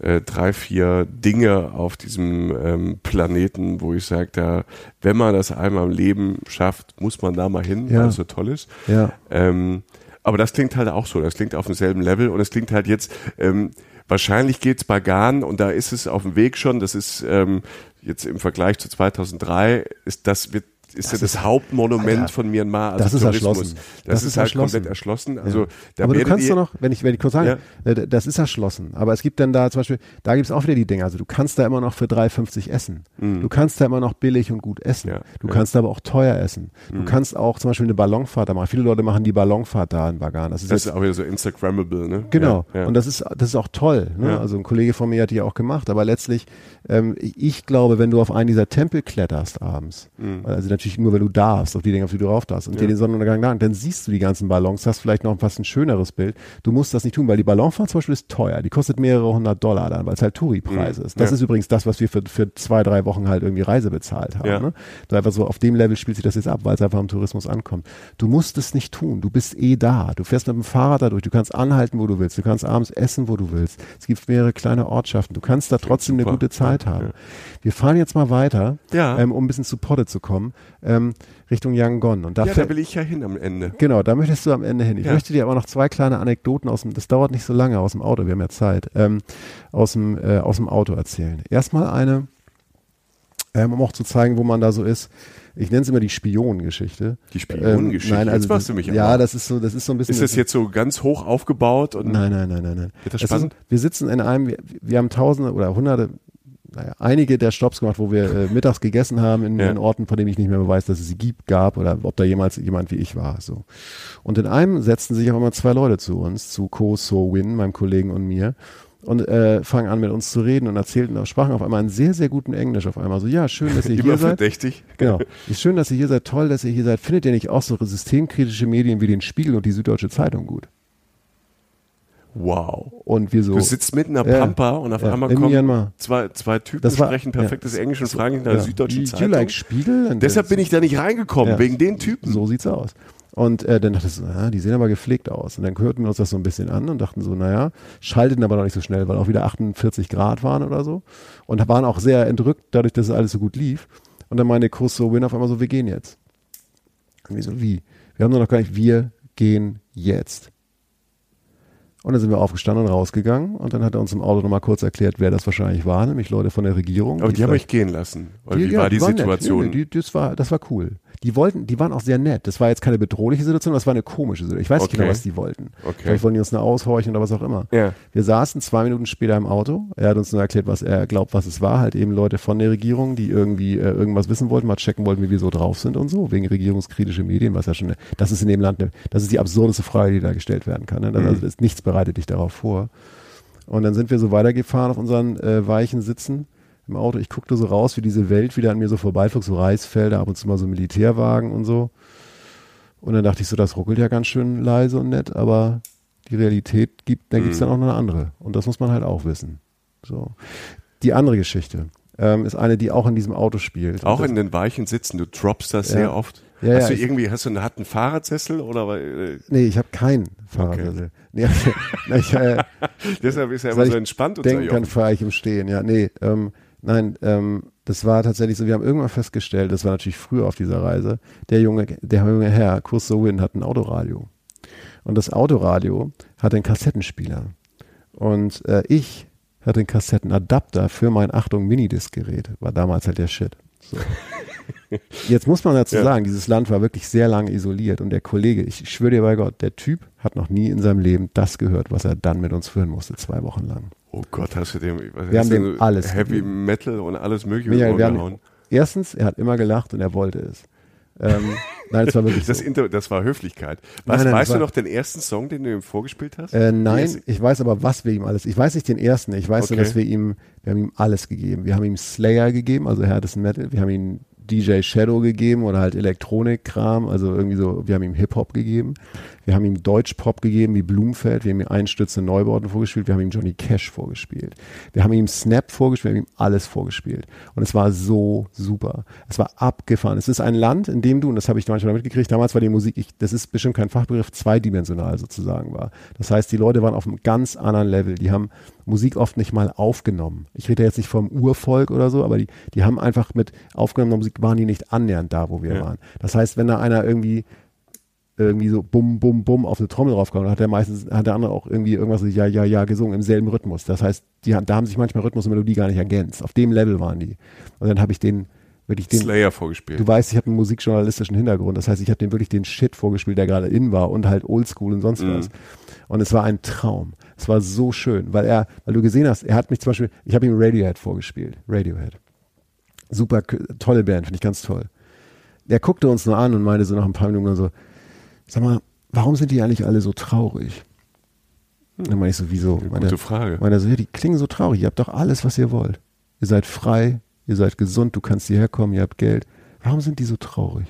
äh, drei, vier Dinge auf diesem ähm, Planeten, wo ich sage, da, wenn man das einmal im Leben schafft, muss man da mal hin, Ja. weil es so toll ist. Ja. Ähm, aber das klingt halt auch so, das klingt auf demselben Level und es klingt halt jetzt, ähm, wahrscheinlich geht's Bagan und da ist es auf dem Weg schon, das ist ähm, jetzt im Vergleich zu 2003, ist das wird ist ja das Hauptmonument Alter, von Myanmar. Also das ist Tourismus. erschlossen. Das, Das ist, ist halt erschlossen. komplett erschlossen. Also da aber du kannst doch noch, wenn ich, wenn ich kurz sagen, äh, das ist erschlossen. Aber es gibt dann da zum Beispiel, da gibt es auch wieder die Dinge. Also du kannst da immer noch für 3,50 essen. Du kannst da immer noch billig und gut essen. Mhm. Ja, du ja. kannst aber auch teuer essen. Du kannst auch zum Beispiel eine Ballonfahrt da machen. Viele Leute machen die Ballonfahrt da in Bagan. Das ist das jetzt ist auch wieder so Instagrammable, ne? Genau. Ja, ja. Und das ist, das ist auch toll. Ne? Ja. Also ein Kollege von mir hat die auch gemacht. Aber letztlich, ähm, ich glaube, wenn du auf einen dieser Tempel kletterst abends, also natürlich nur, wenn du darfst, auf die Dinge, auf die du rauf darfst, und. Ja. dir den Sonnenuntergang lang, dann siehst du die ganzen Ballons, hast vielleicht noch fast ein schöneres Bild. Du musst das nicht tun, weil die Ballonfahrt zum Beispiel ist teuer. Die kostet mehrere hundert Dollar dann, weil es halt Touri-Preis Mhm. ist. Das Ja. ist übrigens das, was wir für, für zwei, drei Wochen halt irgendwie Reise bezahlt haben. Ja. Ne? So einfach so auf dem Level spielt sich das jetzt ab, weil es einfach am Tourismus ankommt. Du musst es nicht tun. Du bist eh da. Du fährst mit dem Fahrrad da durch. Du kannst anhalten, wo du willst. Du kannst abends essen, wo du willst. Es gibt mehrere kleine Ortschaften. Du kannst da trotzdem eine gute Zeit haben. Wir fahren jetzt mal weiter, Ja. ähm, um ein bisschen zu Potte zu kommen, ähm, Richtung Yangon. Und da, ja, da will ich ja hin am Ende. Genau, da möchtest du am Ende hin. Ich Ja. möchte dir aber noch zwei kleine Anekdoten aus dem, das dauert nicht so lange aus dem Auto, wir haben ja Zeit, ähm, aus, dem, äh, aus dem Auto erzählen. Erstmal eine, ähm, um auch zu zeigen, wo man da so ist. Ich nenne es immer die Spionengeschichte. Die Spionengeschichte? Ähm, nein, also Jetzt machst du mich Ja, aber. das ist so, das ist so ein bisschen. Ist das jetzt so ganz hoch aufgebaut und Nein, nein, nein, nein, nein. Wird das spannend? Ist, wir sitzen in einem, wir, wir haben Tausende oder Hunderte, naja, einige der Stops gemacht, wo wir äh, mittags gegessen haben in, Ja. in Orten, von denen ich nicht mehr weiß, dass es sie gibt, gab oder ob da jemals jemand wie ich war. So. Und in einem setzten sich auf einmal zwei Leute zu uns, zu Ko So Win, meinem Kollegen und mir. Und äh, fangen an mit uns zu reden und erzählten, sprachen auf einmal einen sehr, sehr guten Englisch auf einmal. So, ja, schön, dass ihr *laughs* hier immer seid. verdächtig? Genau. Ist schön, dass ihr hier seid. Toll, dass ihr hier seid. Findet ihr nicht auch so systemkritische Medien wie den Spiegel und die Süddeutsche Zeitung gut? Wow. Und wir so. Du sitzt mitten in der Ja. Pampa und auf Ja, einmal in kommen Myanmar. zwei, zwei Typen, Das war- sprechen perfektes ja. Englisch und fragen nach der ja. Süddeutschen you Zeitung. like Spiegel? Deshalb bin ich da nicht reingekommen, wegen den Typen. So sieht's aus. Und äh, dann dachte ich so, ah, die sehen aber gepflegt aus. Und dann hörten wir uns das so ein bisschen an und dachten so, naja, schalteten aber noch nicht so schnell, weil auch wieder 48 Grad waren oder so. Und waren auch sehr entrückt, dadurch, dass es alles so gut lief. Und dann meinte Chris so Win auf einmal so, wir gehen jetzt. Und wir so, wie? Wir haben nur noch gar nicht, wir gehen jetzt. Und dann sind wir aufgestanden und rausgegangen und dann hat er uns im Auto nochmal kurz erklärt, wer das wahrscheinlich war, nämlich Leute von der Regierung. Aber die haben vielleicht- euch gehen lassen. Oder die- wie war die. Situation? Nee, nee, die, das, war, das war cool. Die wollten, die waren auch sehr nett. Das war jetzt keine bedrohliche Situation, das war eine komische Situation. Ich weiß nicht Okay. genau, was die wollten. Okay. Vielleicht wollten die uns nur aushorchen oder was auch immer. Ja. Wir saßen zwei Minuten später im Auto. Er hat uns nur erklärt, was er glaubt, was es war. Halt eben Leute von der Regierung, die irgendwie äh, irgendwas wissen wollten, mal checken wollten, wie wir so drauf sind und so, wegen regierungskritische Medien, was ja schon, das ist in dem Land, eine, das ist die absurdeste Frage, die da gestellt werden kann. Ne? Das, Mhm. Also das, nichts bereitet dich darauf vor. Und dann sind wir so weitergefahren auf unseren äh, weichen Sitzen im Auto. Ich guckte so raus, wie diese Welt wieder an mir so vorbeiflog, so Reisfelder, ab und zu mal so Militärwagen und so. Und dann dachte ich so, das ruckelt ja ganz schön leise und nett, aber die Realität gibt, da gibt's dann auch noch eine andere. Und das muss man halt auch wissen. So. Die andere Geschichte ähm, ist eine, die auch in diesem Auto spielt. Auch Und das, in den weichen Sitzen, du droppst das sehr oft. Ja, hast ja, du ich- irgendwie, hast du einen, hat einen Fahrradsessel oder äh, Nee, ich habe keinen Fahrradsessel. Nee, *laughs* na, ich, äh, *laughs* deshalb ist er immer so ich entspannt unter denken kann, Jochen. fahre ich im Stehen. Ja, nee, ähm, nein, ähm, das war tatsächlich so, wir haben irgendwann festgestellt, das war natürlich früher auf dieser Reise, der junge, der junge Herr, Kurs Sowin, hat ein Autoradio. Und das Autoradio hatte einen Kassettenspieler. Und äh, ich hatte einen Kassettenadapter für mein Achtung Minidisc-Gerät. War damals halt der Shit. So. *laughs* Jetzt muss man dazu Ja. sagen, dieses Land war wirklich sehr lange isoliert und der Kollege, ich schwöre dir bei Gott, der Typ hat noch nie in seinem Leben das gehört, was er dann mit uns führen musste, zwei Wochen lang. Oh Gott, hast du dem, was Wir haben dem alles Heavy gegeben. Metal und alles mögliche Michael, wir haben, erstens, er hat immer gelacht und er wollte es. Ähm, *laughs* nein, es war wirklich Das, so. Inter, das war Höflichkeit. Was, Nein, nein, weißt das du noch den ersten Song, den du ihm vorgespielt hast? Äh, nein, ich weiß aber, was wir ihm alles. Ich weiß nicht den ersten. Ich weiß nur, Okay. dass wir ihm, wir haben ihm alles gegeben. Wir haben ihm Slayer gegeben, also härtesten Metal. Wir haben ihm DJ Shadow gegeben oder halt Elektronikkram, also irgendwie so. Wir haben ihm Hip Hop gegeben. Wir haben ihm Deutschpop gegeben wie Blumfeld. Wir haben ihm Einstürzende Neubauten vorgespielt. Wir haben ihm Johnny Cash vorgespielt. Wir haben ihm Snap vorgespielt. Wir haben ihm alles vorgespielt. Und es war so super. Es war abgefahren. Es ist ein Land, in dem du, und das habe ich manchmal mitgekriegt, damals war die Musik, ich, das ist bestimmt kein Fachbegriff, zweidimensional sozusagen war. Das heißt, die Leute waren auf einem ganz anderen Level. Die haben Musik oft nicht mal aufgenommen. Ich rede jetzt nicht vom Urvolk oder so, aber die, die haben einfach mit aufgenommener Musik waren die nicht annähernd da, wo wir Ja. waren. Das heißt, wenn da einer irgendwie irgendwie so bum, bum, bum auf eine Trommel draufgehauen, dann hat der meistens, hat der andere auch irgendwie irgendwas so ja, ja, ja gesungen im selben Rhythmus. Das heißt, die, da haben sich manchmal Rhythmus und Melodie gar nicht ergänzt. Auf dem Level waren die. Und dann habe ich den wirklich den, Slayer vorgespielt. Du weißt, ich habe einen musikjournalistischen Hintergrund. Das heißt, ich habe dem wirklich den Shit vorgespielt, der gerade in war und halt Oldschool und sonst Mhm. was. Und es war ein Traum. Es war so schön, weil er, weil du gesehen hast, er hat mich zum Beispiel, ich habe ihm Radiohead vorgespielt. Radiohead. Super tolle Band, finde ich ganz toll. Er guckte uns nur an und meinte so nach ein paar Minuten so, sag mal, warum sind die eigentlich alle so traurig? Und dann meine ich so, wieso? Eine Meinte- gute Frage. Meinte er so, ja, die klingen so traurig. Ihr habt doch alles, was ihr wollt. Ihr seid frei, ihr seid gesund, du kannst hierher kommen, ihr habt Geld. Warum sind die so traurig?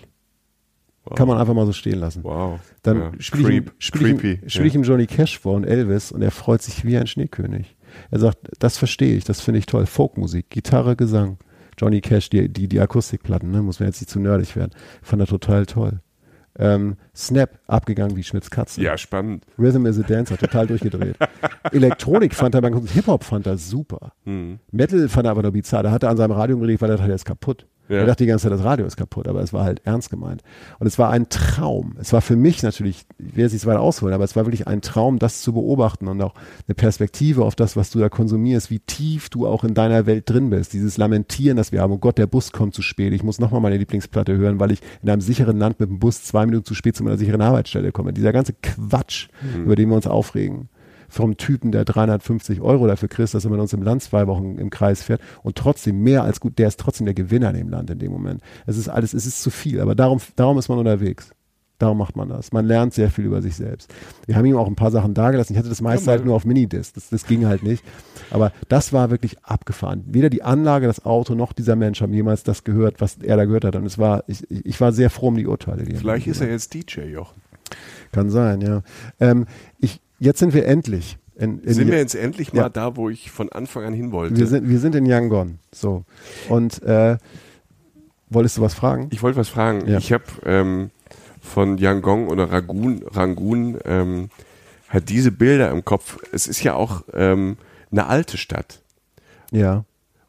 Wow. Kann man einfach mal so stehen lassen. Wow. Dann Ja. spiele ich, spiel ich, spiel ich ihm Johnny Cash vor und Elvis und er freut sich wie ein Schneekönig. Er sagt, das verstehe ich, das finde ich toll. Folkmusik, Gitarre, Gesang. Johnny Cash, die, die, die Akustikplatten, ne? muss man jetzt nicht zu nerdig werden. Fand er total toll. Ähm, Snap, abgegangen wie Schmitz Katze. Ja, spannend. Rhythm is a Dancer, total durchgedreht. *laughs* Elektronik fand er, Hip-Hop fand er super. Hm. Metal fand er aber nur bizarr. Da hat er an seinem Radio gelegt, weil er dachte, er ist kaputt. Ja. Er dachte die ganze Zeit, das Radio ist kaputt, aber es war halt ernst gemeint. Und es war ein Traum. Es war für mich natürlich, ich will jetzt nicht so weit ausholen, aber es war wirklich ein Traum, das zu beobachten und auch eine Perspektive auf das, was du da konsumierst, wie tief du auch in deiner Welt drin bist. Dieses Lamentieren, das wir haben, oh Gott, der Bus kommt zu spät. Ich muss nochmal meine Lieblingsplatte hören, weil ich in einem sicheren Land mit dem Bus zwei Minuten zu spät zu meiner sicheren Arbeitsstelle komme. Dieser ganze Quatsch, über den wir uns aufregen vom Typen, der 350 Euro dafür kriegt, dass er mit uns im Land zwei Wochen im Kreis fährt und trotzdem mehr als gut, der ist trotzdem der Gewinner in dem Land in dem Moment. Es ist alles, es ist zu viel, aber darum, darum ist man unterwegs. Darum macht man das. Man lernt sehr viel über sich selbst. Wir haben ihm auch ein paar Sachen dagelassen. Ich hatte das meiste halt nur auf Minidisc. Das, das ging halt nicht. Aber das war wirklich abgefahren. Weder die Anlage, das Auto noch dieser Mensch haben jemals das gehört, was er da gehört hat. Und es war, ich, ich ich war sehr froh um die Urteile. Die Vielleicht ist er jetzt DJ, Jochen. Kann sein, ja. Ähm, ich, jetzt sind wir endlich. In, in Sind wir jetzt endlich mal Ja. da, wo ich von Anfang an hin wollte? wir sind, wir sind in Yangon. So. Und äh, wolltest du was fragen? ich wollte was fragen. Ja. Ich habe ähm, von Yangon oder Rangoon, Rangoon ähm, halt diese Bilder im Kopf. Es ist ja auch ähm, eine alte Stadt. Ja.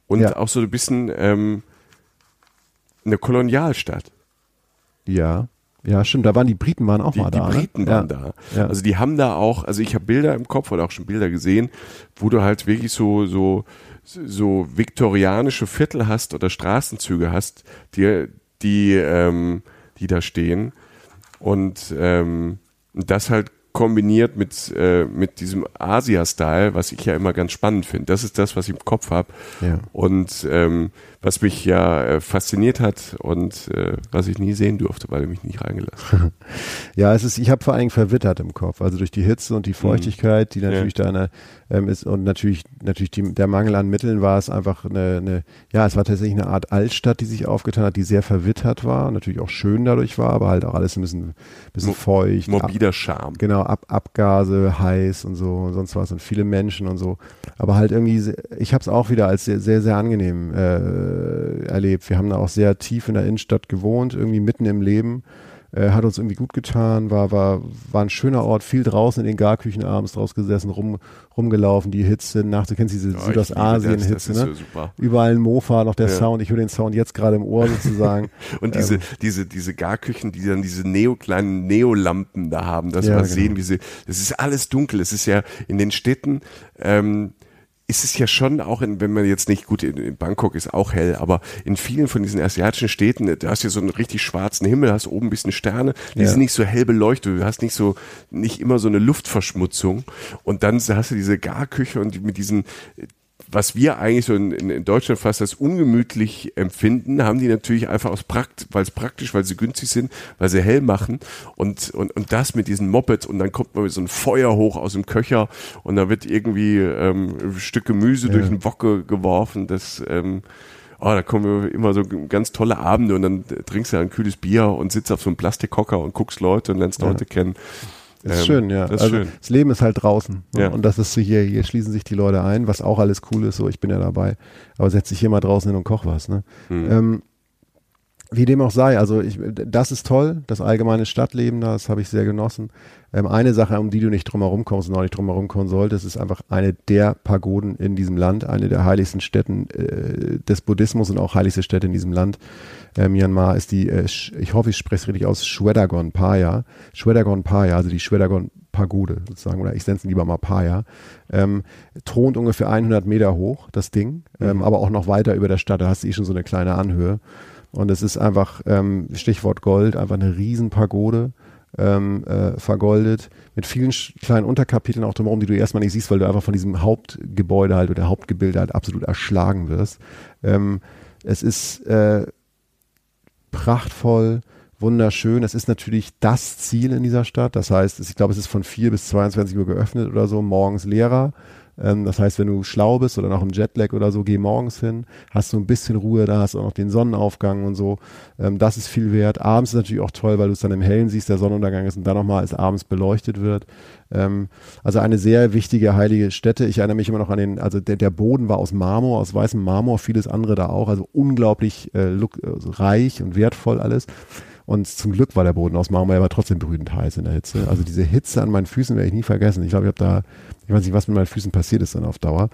Und Ja. auch so ein bisschen ähm, eine Kolonialstadt. Ja. Ja, stimmt. Da waren die Briten waren auch Die, mal die da. Briten ne? waren ja. da. Ja. Also die haben da auch, also ich habe Bilder im Kopf oder auch schon Bilder gesehen, wo du halt wirklich so, so, so viktorianische Viertel hast oder Straßenzüge hast, die, die, ähm, die da stehen. Und ähm, das halt kombiniert mit, äh, mit diesem Asia-Style, was ich ja immer ganz spannend finde. Das ist das, was ich im Kopf habe. Ja. Und ähm, was mich ja äh, fasziniert hat und äh, was ich nie sehen durfte, weil er mich nicht reingelassen hat. *laughs* Ja, es ist, ich habe vor Dingen verwittert im Kopf. Also durch die Hitze und die Feuchtigkeit, die natürlich da eine, ähm, ist und natürlich, natürlich die, der Mangel an Mitteln war es einfach eine, eine, ja, es war tatsächlich eine Art Altstadt, die sich aufgetan hat, die sehr verwittert war und natürlich auch schön dadurch war, aber halt auch alles ein bisschen, bisschen Mo- feucht. Morbider Charme. Genau, Ab Abgase, heiß und so und sonst was und viele Menschen und so. Aber halt irgendwie, ich habe es auch wieder als sehr, sehr, sehr angenehm äh, erlebt. Wir haben da auch sehr tief in der Innenstadt gewohnt, irgendwie mitten im Leben. Äh, hat uns irgendwie gut getan, war, war, war ein schöner Ort, viel draußen in den Garküchen abends draus gesessen, rum, rumgelaufen, die Hitze, nach, du kennst diese Ja, Südostasien-Hitze, ne? so. Überall ein Mofa, noch der Ja. Sound, ich höre den Sound jetzt gerade im Ohr sozusagen. *laughs* Und diese, Ähm. diese, diese Garküchen, die dann diese neo kleinen Neolampen da haben, dass Ja, wir genau. sehen, wie sie, das ist alles dunkel. Es ist ja in den Städten, ähm, ist es ja schon auch, in, wenn man jetzt nicht gut in, in Bangkok ist, auch hell, aber in vielen von diesen asiatischen Städten, da hast du ja so einen richtig schwarzen Himmel, hast oben ein bisschen Sterne, die Ja. sind nicht so hell beleuchtet, du hast nicht so, nicht immer so eine Luftverschmutzung und dann hast du diese Garküche und die, mit diesen, was wir eigentlich so in, in, Deutschland fast als ungemütlich empfinden, haben die natürlich einfach aus Prakt, weil es praktisch, weil sie günstig sind, weil sie hell machen und, und, und das mit diesen Mopeds und dann kommt man mit so ein Feuer hoch aus dem Köcher und da wird irgendwie ähm, ein Stück Gemüse durch den Wok ge- geworfen, das ähm, Oh, da kommen immer so ganz tolle Abende und dann trinkst du ein kühles Bier und sitzt auf so einem Plastikhocker und guckst Leute und lernst Ja. Leute kennen. Das ist Ähm, schön, ja. Das also schön. das Leben ist halt draußen. Ne? Ja. Und das ist so hier, hier schließen sich die Leute ein, was auch alles cool ist, so ich bin ja dabei. Aber setz dich hier mal draußen hin und koch was, ne? Mhm. Ähm, wie dem auch sei, also ich, das ist toll, das allgemeine Stadtleben da, das habe ich sehr genossen. Ähm, eine Sache, um die du nicht drum herum kommst und auch nicht drum herum kommen solltest, ist einfach eine der Pagoden in diesem Land, eine der heiligsten Städten äh, des Buddhismus und auch heiligste Städte in diesem Land. Äh, Myanmar ist die, äh, ich hoffe, ich spreche es richtig aus, Shwedagon Paya. Shwedagon Paya, also die Shwedagon Pagode sozusagen, oder ich nenne es lieber mal Paya. Ähm, thront ungefähr 100 Meter hoch, das Ding, ähm, aber auch noch weiter über der Stadt, da hast du eh schon so eine kleine Anhöhe. Und es ist einfach, ähm, Stichwort Gold, einfach eine Riesenpagode ähm, äh, vergoldet, mit vielen kleinen Unterkapiteln auch drumherum, die du erstmal nicht siehst, weil du einfach von diesem Hauptgebäude halt oder Hauptgebilde halt absolut erschlagen wirst. Ähm, es ist äh, prachtvoll, wunderschön. Es ist natürlich das Ziel in dieser Stadt. Das heißt, ich glaube, es ist von 4 bis 22 Uhr geöffnet oder so, morgens Lehrer. Ähm, das heißt, wenn du schlau bist oder noch im Jetlag oder so, geh morgens hin, hast du ein bisschen Ruhe, da hast du auch noch den Sonnenaufgang und so. Ähm, das ist viel wert. Abends ist natürlich auch toll, weil du es dann im Hellen siehst, der Sonnenuntergang ist und dann nochmal als abends beleuchtet wird. Ähm, also eine sehr wichtige heilige Stätte. Ich erinnere mich immer noch an den, also der, der Boden war aus Marmor, aus weißem Marmor, vieles andere da auch. Also unglaublich äh, also reich und wertvoll alles. Und zum Glück war der Boden aus Marmor, aber trotzdem brütend heiß in der Hitze. Also diese Hitze an meinen Füßen werde ich nie vergessen. Ich glaube, ich habe da, ich weiß nicht, was mit meinen Füßen passiert ist dann auf Dauer,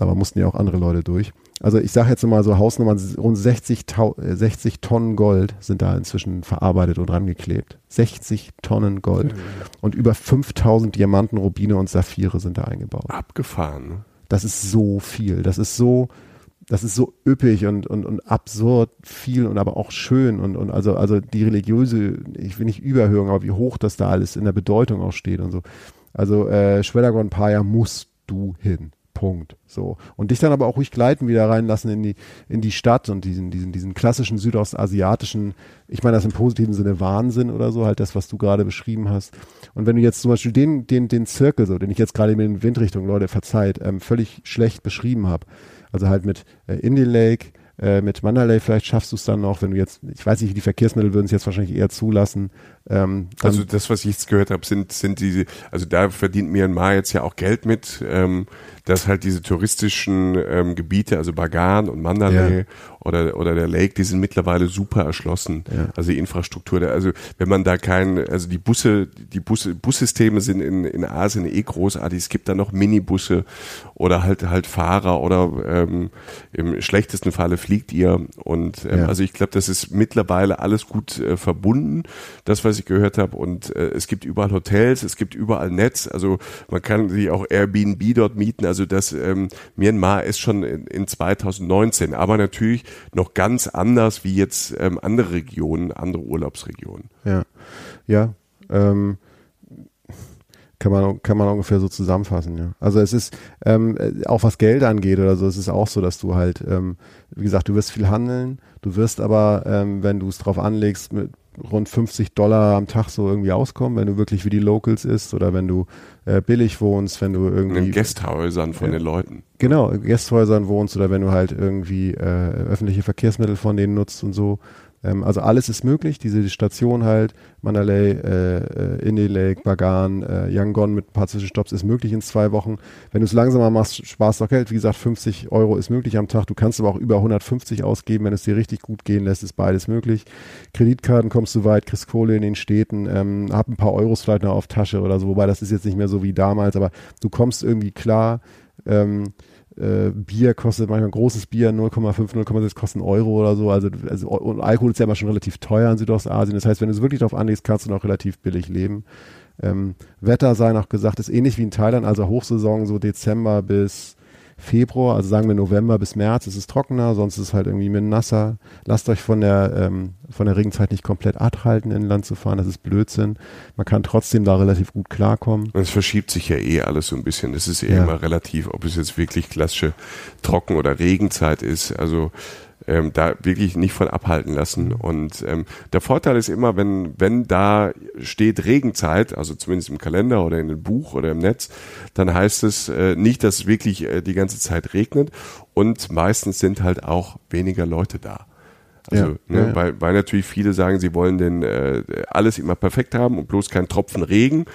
aber mussten ja auch andere Leute durch. Also ich sage jetzt mal so Hausnummern, rund 60, 60 äh, Tonnen Gold sind da inzwischen verarbeitet und rangeklebt. 60 Tonnen Gold. Und über 5000 Diamanten, Rubine und Saphire sind da eingebaut. Abgefahren. Ne? Das ist so viel. Das ist so, das ist so üppig und, und, und absurd viel und aber auch schön und, und also, also die religiöse, ich will nicht überhören, aber wie hoch das da alles in der Bedeutung auch steht und so. Also äh, Schweddagon Paya musst du hin. Punkt. So. Und dich dann aber auch ruhig gleiten wieder reinlassen in die, in die Stadt und diesen, diesen, diesen klassischen südostasiatischen, ich meine das im positiven Sinne Wahnsinn oder so, halt das, was du gerade beschrieben hast. Und wenn du jetzt zum Beispiel den, den, den Zirkel, so, den ich jetzt gerade in Windrichtung, Leute, verzeiht, ähm, völlig schlecht beschrieben habe, also halt mit äh, Indie Lake, äh, mit Mandalay vielleicht schaffst du es dann noch, wenn du jetzt, ich weiß nicht, die Verkehrsmittel würden es jetzt wahrscheinlich eher zulassen. Ähm, also das, was ich jetzt gehört habe, sind, sind diese, also da verdient Myanmar jetzt ja auch Geld mit. Ähm, dass halt diese touristischen ähm, Gebiete, also Bagan und Mandalay ja. oder, oder der Lake, die sind mittlerweile super erschlossen. Ja. Also die Infrastruktur, also wenn man da kein, also die Busse, die Busse, Bussysteme sind in, in Asien eh großartig. Es gibt da noch Minibusse oder halt halt Fahrer oder ähm, im schlechtesten Falle fliegt ihr. Und ähm, ja. also ich glaube, das ist mittlerweile alles gut äh, verbunden, das, was ich gehört habe. Und äh, es gibt überall Hotels, es gibt überall Netz, also man kann sich auch Airbnb dort mieten. Also das ähm, Myanmar ist schon in, in 2019, aber natürlich noch ganz anders wie jetzt ähm, andere Regionen, andere Urlaubsregionen. Ja, ja. Ähm, kann man, kann man ungefähr so zusammenfassen, ja. Also es ist, ähm, auch was Geld angeht oder so, es ist auch so, dass du halt, ähm, wie gesagt, du wirst viel handeln, du wirst aber, ähm, wenn du es drauf anlegst, mit rund 50 Dollar am Tag so irgendwie auskommen, wenn du wirklich wie die Locals isst oder wenn du äh, billig wohnst, wenn du irgendwie. In Gästhäusern von ja, den Leuten. Genau, Gästhäusern wohnst oder wenn du halt irgendwie äh, öffentliche Verkehrsmittel von denen nutzt und so. Ähm, also alles ist möglich. Diese Station halt, Mandalay, äh, äh, Indie Lake, Bagan, äh, Yangon mit ein paar Zwischenstopps ist möglich in zwei Wochen. Wenn du es langsamer machst, sparst du auch Geld. Wie gesagt, 50 Euro ist möglich am Tag. Du kannst aber auch über 150 ausgeben, wenn es dir richtig gut gehen lässt, ist beides möglich. Kreditkarten kommst du weit, kriegst Kohle in den Städten, ähm, hab ein paar Euros vielleicht noch auf Tasche oder so, wobei das ist jetzt nicht mehr so wie damals, aber du kommst irgendwie klar. Ähm, äh, Bier kostet manchmal großes Bier 0,5, 0,6 kostet Euro oder so. Also, also und Alkohol ist ja immer schon relativ teuer in Südostasien. Das heißt, wenn du es wirklich darauf anlegst, kannst du noch relativ billig leben. Ähm, Wetter sei noch gesagt, ist ähnlich wie in Thailand, also Hochsaison so Dezember bis Februar, also sagen wir November bis März ist es trockener, sonst ist es halt irgendwie mit nasser. Lasst euch von der, ähm, von der Regenzeit nicht komplett abhalten, in Land zu fahren, das ist Blödsinn. Man kann trotzdem da relativ gut klarkommen. Es verschiebt sich ja eh alles so ein bisschen. Es ist eh ja. immer relativ, ob es jetzt wirklich klassische Trocken- oder Regenzeit ist. Also ähm, da wirklich nicht von abhalten lassen. Und ähm, der Vorteil ist immer, wenn, wenn da steht Regenzeit, also zumindest im Kalender oder in einem Buch oder im Netz, dann heißt es äh, nicht, dass es wirklich äh, die ganze Zeit regnet und meistens sind halt auch weniger Leute da. Also, ja, ne, ja, ja. Weil, weil natürlich viele sagen, sie wollen denn äh, alles immer perfekt haben und bloß kein Tropfen Regen.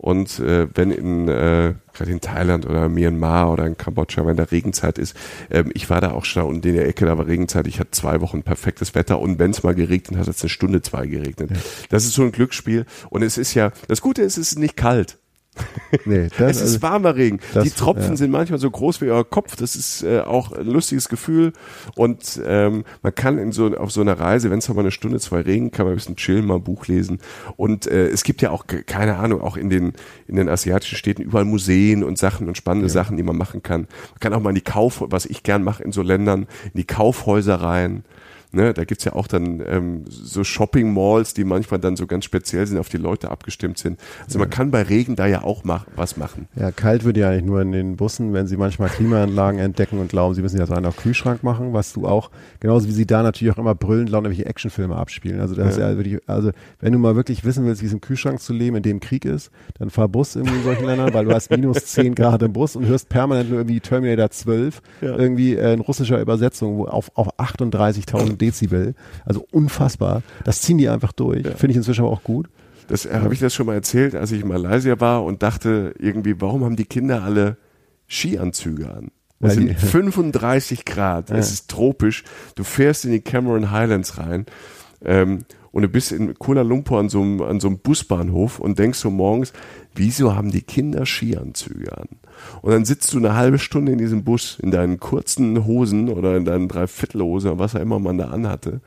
Und äh, wenn in äh, gerade in Thailand oder Myanmar oder in Kambodscha, wenn da Regenzeit ist, ähm, ich war da auch schon und in der Ecke, da war Regenzeit, ich hatte zwei Wochen perfektes Wetter und wenn es mal geregnet hat, hat es eine Stunde, zwei geregnet. Ja. Das ist so ein Glücksspiel und es ist ja, das Gute ist, es ist nicht kalt. *laughs* Nee, das, es ist also, warmer Regen. Das, die Tropfen ja. sind manchmal so groß wie euer Kopf. Das ist äh, auch ein lustiges Gefühl. Und ähm, man kann in so, auf so einer Reise, wenn es mal eine Stunde, zwei Regen, kann man ein bisschen chillen, mal ein Buch lesen. Und äh, es gibt ja auch, keine Ahnung, auch in den, in den asiatischen Städten überall Museen und Sachen und spannende ja. Sachen, die man machen kann. Man kann auch mal in die Kauf, was ich gern mache in so Ländern, in die Kaufhäuser rein Ne, da gibt's ja auch dann ähm, so Shopping-Malls, die manchmal dann so ganz speziell sind, auf die Leute abgestimmt sind. Also man kann bei Regen da ja auch mach, was machen. Ja, kalt wird ja eigentlich nur in den Bussen, wenn sie manchmal Klimaanlagen entdecken und glauben, sie müssen jetzt einen auf Kühlschrank machen, was du auch, genauso wie sie da natürlich auch immer brüllend laut irgendwelche Actionfilme abspielen. Also das ja. ist ja wirklich, also wenn du mal wirklich wissen willst, wie es im Kühlschrank zu leben, in dem Krieg ist, dann fahr Bus irgendwie in solchen Ländern, weil du hast minus 10 Grad im Bus und hörst permanent nur irgendwie Terminator 12, ja. irgendwie äh, in russischer Übersetzung wo auf, auf 38.000 Dezibel. Also unfassbar. Das ziehen die einfach durch. Ja. Finde ich inzwischen aber auch gut. Das äh, habe ich das schon mal erzählt, als ich in Malaysia war und dachte irgendwie, warum haben die Kinder alle Skianzüge an? *laughs* Es sind 35 Grad, ja. es ist tropisch. Du fährst in die Cameron Highlands rein ähm, und du bist in Kuala Lumpur an so, einem, an so einem Busbahnhof und denkst so morgens, wieso haben die Kinder Skianzüge an? Und dann sitzt du eine halbe Stunde in diesem Bus in deinen kurzen Hosen oder in deinen Dreiviertelhose, was auch immer man da anhatte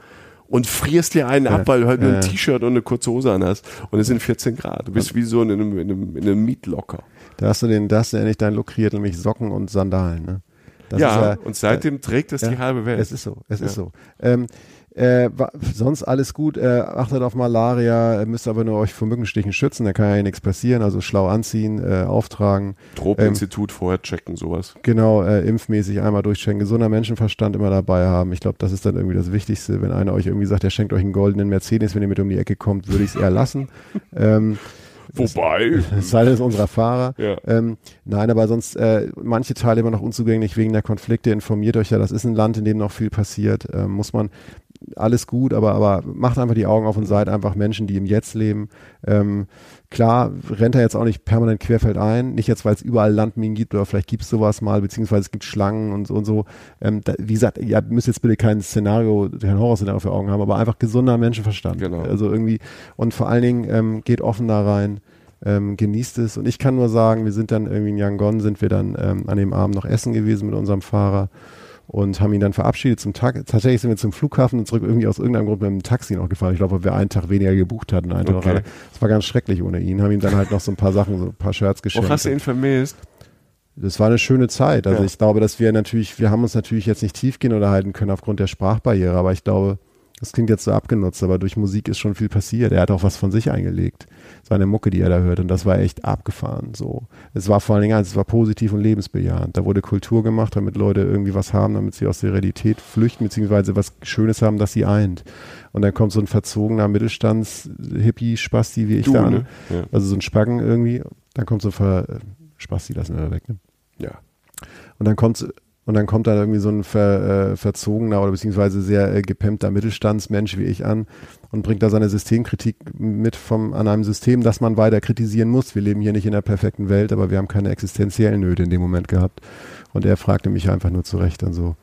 und frierst dir einen ja, ab, weil du halt ja. nur ein T-Shirt und eine kurze Hose an hast und es sind 14 Grad. Du bist wie so in einem, in einem, in einem Mietlocker. Da hast du den, da hast du endlich deinen Look nämlich Socken und Sandalen, ne? ja, ja, und seitdem trägt es die halbe Welt. Es ist so, es ist so. Ähm, äh, sonst alles gut. Äh, achtet auf Malaria, müsst aber nur euch vor Mückenstichen schützen, da kann ja nichts passieren. Also schlau anziehen, äh, auftragen. Tropeninstitut ähm, vorher checken, sowas. Genau, äh, impfmäßig einmal durchchecken. Gesunder Menschenverstand immer dabei haben. Ich glaube, das ist dann irgendwie das Wichtigste. Wenn einer euch irgendwie sagt, er schenkt euch einen goldenen Mercedes, wenn ihr mit um die Ecke kommt, würde ich es eher lassen. *laughs* ähm, Wobei. Es sei denn, es ist unserer Fahrer. Ja. Ähm, nein, aber sonst, äh, manche Teile immer noch unzugänglich wegen der Konflikte. Informiert euch ja, das ist ein Land, in dem noch viel passiert. Ähm, muss man alles gut, aber, aber macht einfach die Augen auf und seid einfach Menschen, die im Jetzt leben. Ähm, klar, rennt er jetzt auch nicht permanent querfeld ein, nicht jetzt, weil es überall Landminen gibt oder vielleicht gibt es sowas mal, beziehungsweise es gibt Schlangen und so und so. Ähm, da, wie gesagt, ihr müsst jetzt bitte kein Szenario, kein Horrorszenario für Augen haben, aber einfach gesunder Menschenverstand. Genau. Also irgendwie, und vor allen Dingen ähm, geht offen da rein. Ähm, genießt es und ich kann nur sagen, wir sind dann irgendwie in Yangon, sind wir dann ähm, an dem Abend noch essen gewesen mit unserem Fahrer und haben ihn dann verabschiedet zum Tag. Tatsächlich sind wir zum Flughafen und zurück irgendwie aus irgendeinem Grund mit dem Taxi noch gefahren. Ich glaube, weil wir einen Tag weniger gebucht hatten. Einen Tag okay. Das war ganz schrecklich ohne ihn. Haben ihm dann halt noch so ein paar Sachen, so ein paar Shirts geschenkt. Wo hast du ihn vermisst? Das war eine schöne Zeit. Also ja. ich glaube, dass wir natürlich, wir haben uns natürlich jetzt nicht tiefgehend unterhalten können aufgrund der Sprachbarriere, aber ich glaube, das klingt jetzt so abgenutzt, aber durch Musik ist schon viel passiert. Er hat auch was von sich eingelegt. Seine Mucke, die er da hört. Und das war echt abgefahren. So. Es war vor allen Dingen eins, es war positiv und lebensbejahend. Da wurde Kultur gemacht, damit Leute irgendwie was haben, damit sie aus der Realität flüchten, beziehungsweise was Schönes haben, das sie eint. Und dann kommt so ein verzogener Mittelstands-Hippie-Spasti wie ich du, da an. Ne? Ja. Also so ein Spacken irgendwie. Dann kommt so ein Ver Spasti, lassen wir weg. Ne? Ja. Und dann kommt und dann kommt da irgendwie so ein ver, äh, verzogener oder beziehungsweise sehr äh, gepempter Mittelstandsmensch wie ich an und bringt da seine Systemkritik mit vom, an einem System, das man weiter kritisieren muss. Wir leben hier nicht in der perfekten Welt, aber wir haben keine existenziellen Nöte in dem Moment gehabt. Und er fragte mich einfach nur zurecht dann so,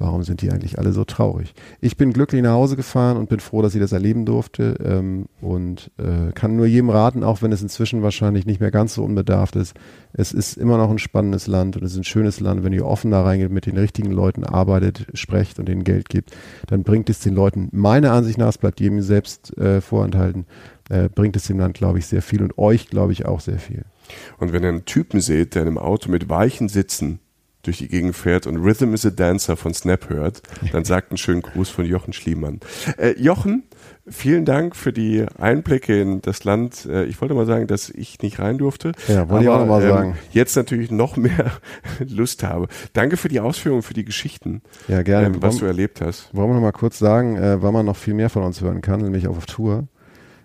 warum sind die eigentlich alle so traurig? Ich bin glücklich nach Hause gefahren und bin froh, dass ich das erleben durfte ähm, und äh, kann nur jedem raten, auch wenn es inzwischen wahrscheinlich nicht mehr ganz so unbedarft ist. Es ist immer noch ein spannendes Land und es ist ein schönes Land. Wenn ihr offen da reingeht, mit den richtigen Leuten arbeitet, sprecht und ihnen Geld gibt, dann bringt es den Leuten, meiner Ansicht nach, es bleibt jedem selbst äh, vorenthalten, äh, bringt es dem Land, glaube ich, sehr viel und euch, glaube ich, auch sehr viel. Und wenn ihr einen Typen seht, der in einem Auto mit weichen Sitzen durch die Gegend fährt und Rhythm is a Dancer von Snap hört, dann *laughs* sagt einen schönen Gruß von Jochen Schliemann. Äh, Jochen, vielen Dank für die Einblicke in das Land. Äh, ich wollte mal sagen, dass ich nicht rein durfte. Ja, wollte ich auch nochmal ähm, sagen. Jetzt natürlich noch mehr *laughs* Lust habe. Danke für die Ausführungen, für die Geschichten, ja, gerne. Ähm, was wollen, du erlebt hast. Wollen wir noch mal kurz sagen, äh, wann man noch viel mehr von uns hören kann, nämlich auf Tour.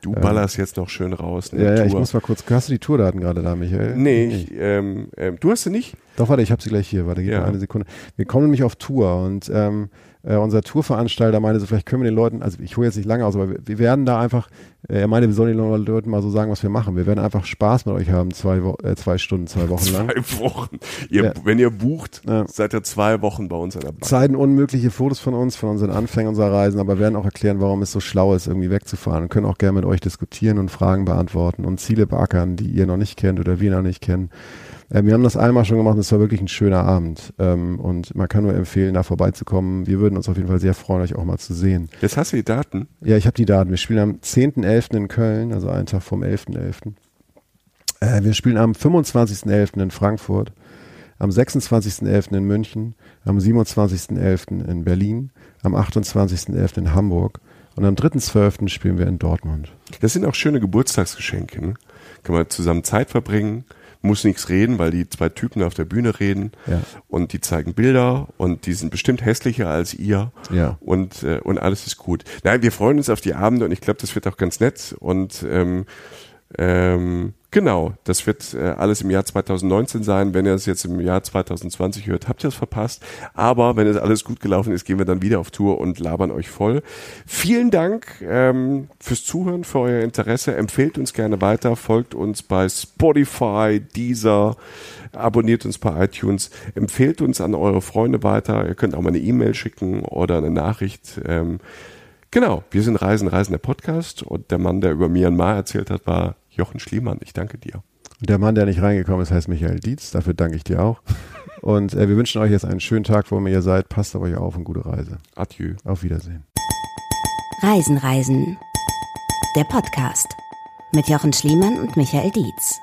Du ähm, ballerst ähm, jetzt noch schön raus. Ne, ja, ja, ich muss mal kurz. Hast du die Tourdaten gerade da, Michael? Nee, ich, ähm, ähm, du hast sie nicht? Doch, warte, ich habe sie gleich hier. Warte, gib ja. mal eine Sekunde. Wir kommen nämlich auf Tour und ähm, äh, unser Tourveranstalter meinte so, vielleicht können wir den Leuten, also ich hole jetzt nicht lange aus, aber wir, wir werden da einfach, äh, er meinte, wir sollen den Leuten mal so sagen, was wir machen. Wir werden einfach Spaß mit euch haben, zwei, Wo äh, zwei Stunden, zwei Wochen lang. Zwei Wochen. Ihr, ja. Wenn ihr bucht, ja. seid ihr zwei Wochen bei uns an der Bank. Zeiten unmögliche Fotos von uns, von unseren Anfängen unserer Reisen, aber werden auch erklären, warum es so schlau ist, irgendwie wegzufahren und können auch gerne mit euch diskutieren und Fragen beantworten und Ziele beackern, die ihr noch nicht kennt oder wir noch nicht kennen. Äh, wir haben das einmal schon gemacht und es war wirklich ein schöner Abend. Ähm, und man kann nur empfehlen, da vorbeizukommen. Wir würden uns auf jeden Fall sehr freuen, euch auch mal zu sehen. Jetzt hast du die Daten? Ja, ich habe die Daten. Wir spielen am 10.11. in Köln, also einen Tag vom 11.11. Äh, wir spielen am 25.11. in Frankfurt, am 26.11. in München, am 27.11. in Berlin, am 28.11. in Hamburg und am 3.12. spielen wir in Dortmund. Das sind auch schöne Geburtstagsgeschenke. Ne? Kann man zusammen Zeit verbringen, muss nichts reden, weil die zwei Typen auf der Bühne reden Ja. und die zeigen Bilder und die sind bestimmt hässlicher als ihr Ja. und, äh, und alles ist gut. Nein, wir freuen uns auf die Abende und ich glaube, das wird auch ganz nett und ähm, ähm, genau, das wird äh, alles im Jahr 2019 sein. Wenn ihr es jetzt im Jahr 2020 hört, habt ihr es verpasst. Aber wenn es alles gut gelaufen ist, gehen wir dann wieder auf Tour und labern euch voll. Vielen Dank ähm, fürs Zuhören, für euer Interesse. Empfehlt uns gerne weiter, folgt uns bei Spotify, Deezer, abonniert uns bei iTunes, empfehlt uns an eure Freunde weiter. Ihr könnt auch mal eine E-Mail schicken oder eine Nachricht. Ähm, Genau, wir sind Reisen, Reisen der Podcast und der Mann, der über Myanmar erzählt hat, war Jochen Schliemann. Ich danke dir. Und der Mann, der nicht reingekommen ist, heißt Michael Dietz. Dafür danke ich dir auch. *laughs* Und äh, wir wünschen euch jetzt einen schönen Tag, wo immer ihr seid. Passt auf euch auf und gute Reise. Adieu. Auf Wiedersehen. Reisen, Reisen. Der Podcast mit Jochen Schliemann und Michael Dietz.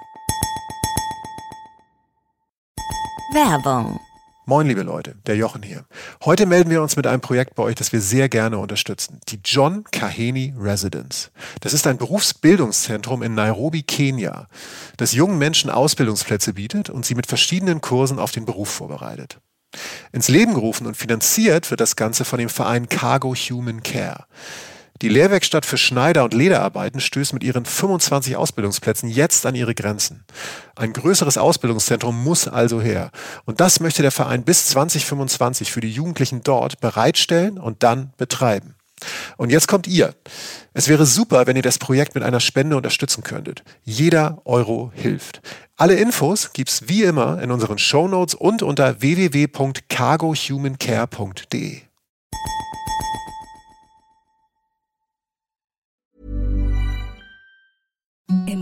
Werbung. Moin, liebe Leute, der Jochen hier. Heute melden wir uns mit einem Projekt bei euch, das wir sehr gerne unterstützen. Die John Kaheni Residence. Das ist ein Berufsbildungszentrum in Nairobi, Kenia, das jungen Menschen Ausbildungsplätze bietet und sie mit verschiedenen Kursen auf den Beruf vorbereitet. Ins Leben gerufen und finanziert wird das Ganze von dem Verein Cargo Human Care. Die Lehrwerkstatt für Schneider- und Lederarbeiten stößt mit ihren 25 Ausbildungsplätzen jetzt an ihre Grenzen. Ein größeres Ausbildungszentrum muss also her. Und das möchte der Verein bis 2025 für die Jugendlichen dort bereitstellen und dann betreiben. Und jetzt kommt ihr. Es wäre super, wenn ihr das Projekt mit einer Spende unterstützen könntet. Jeder Euro hilft. Alle Infos gibt's wie immer in unseren Shownotes und unter www.cargohumancare.de. En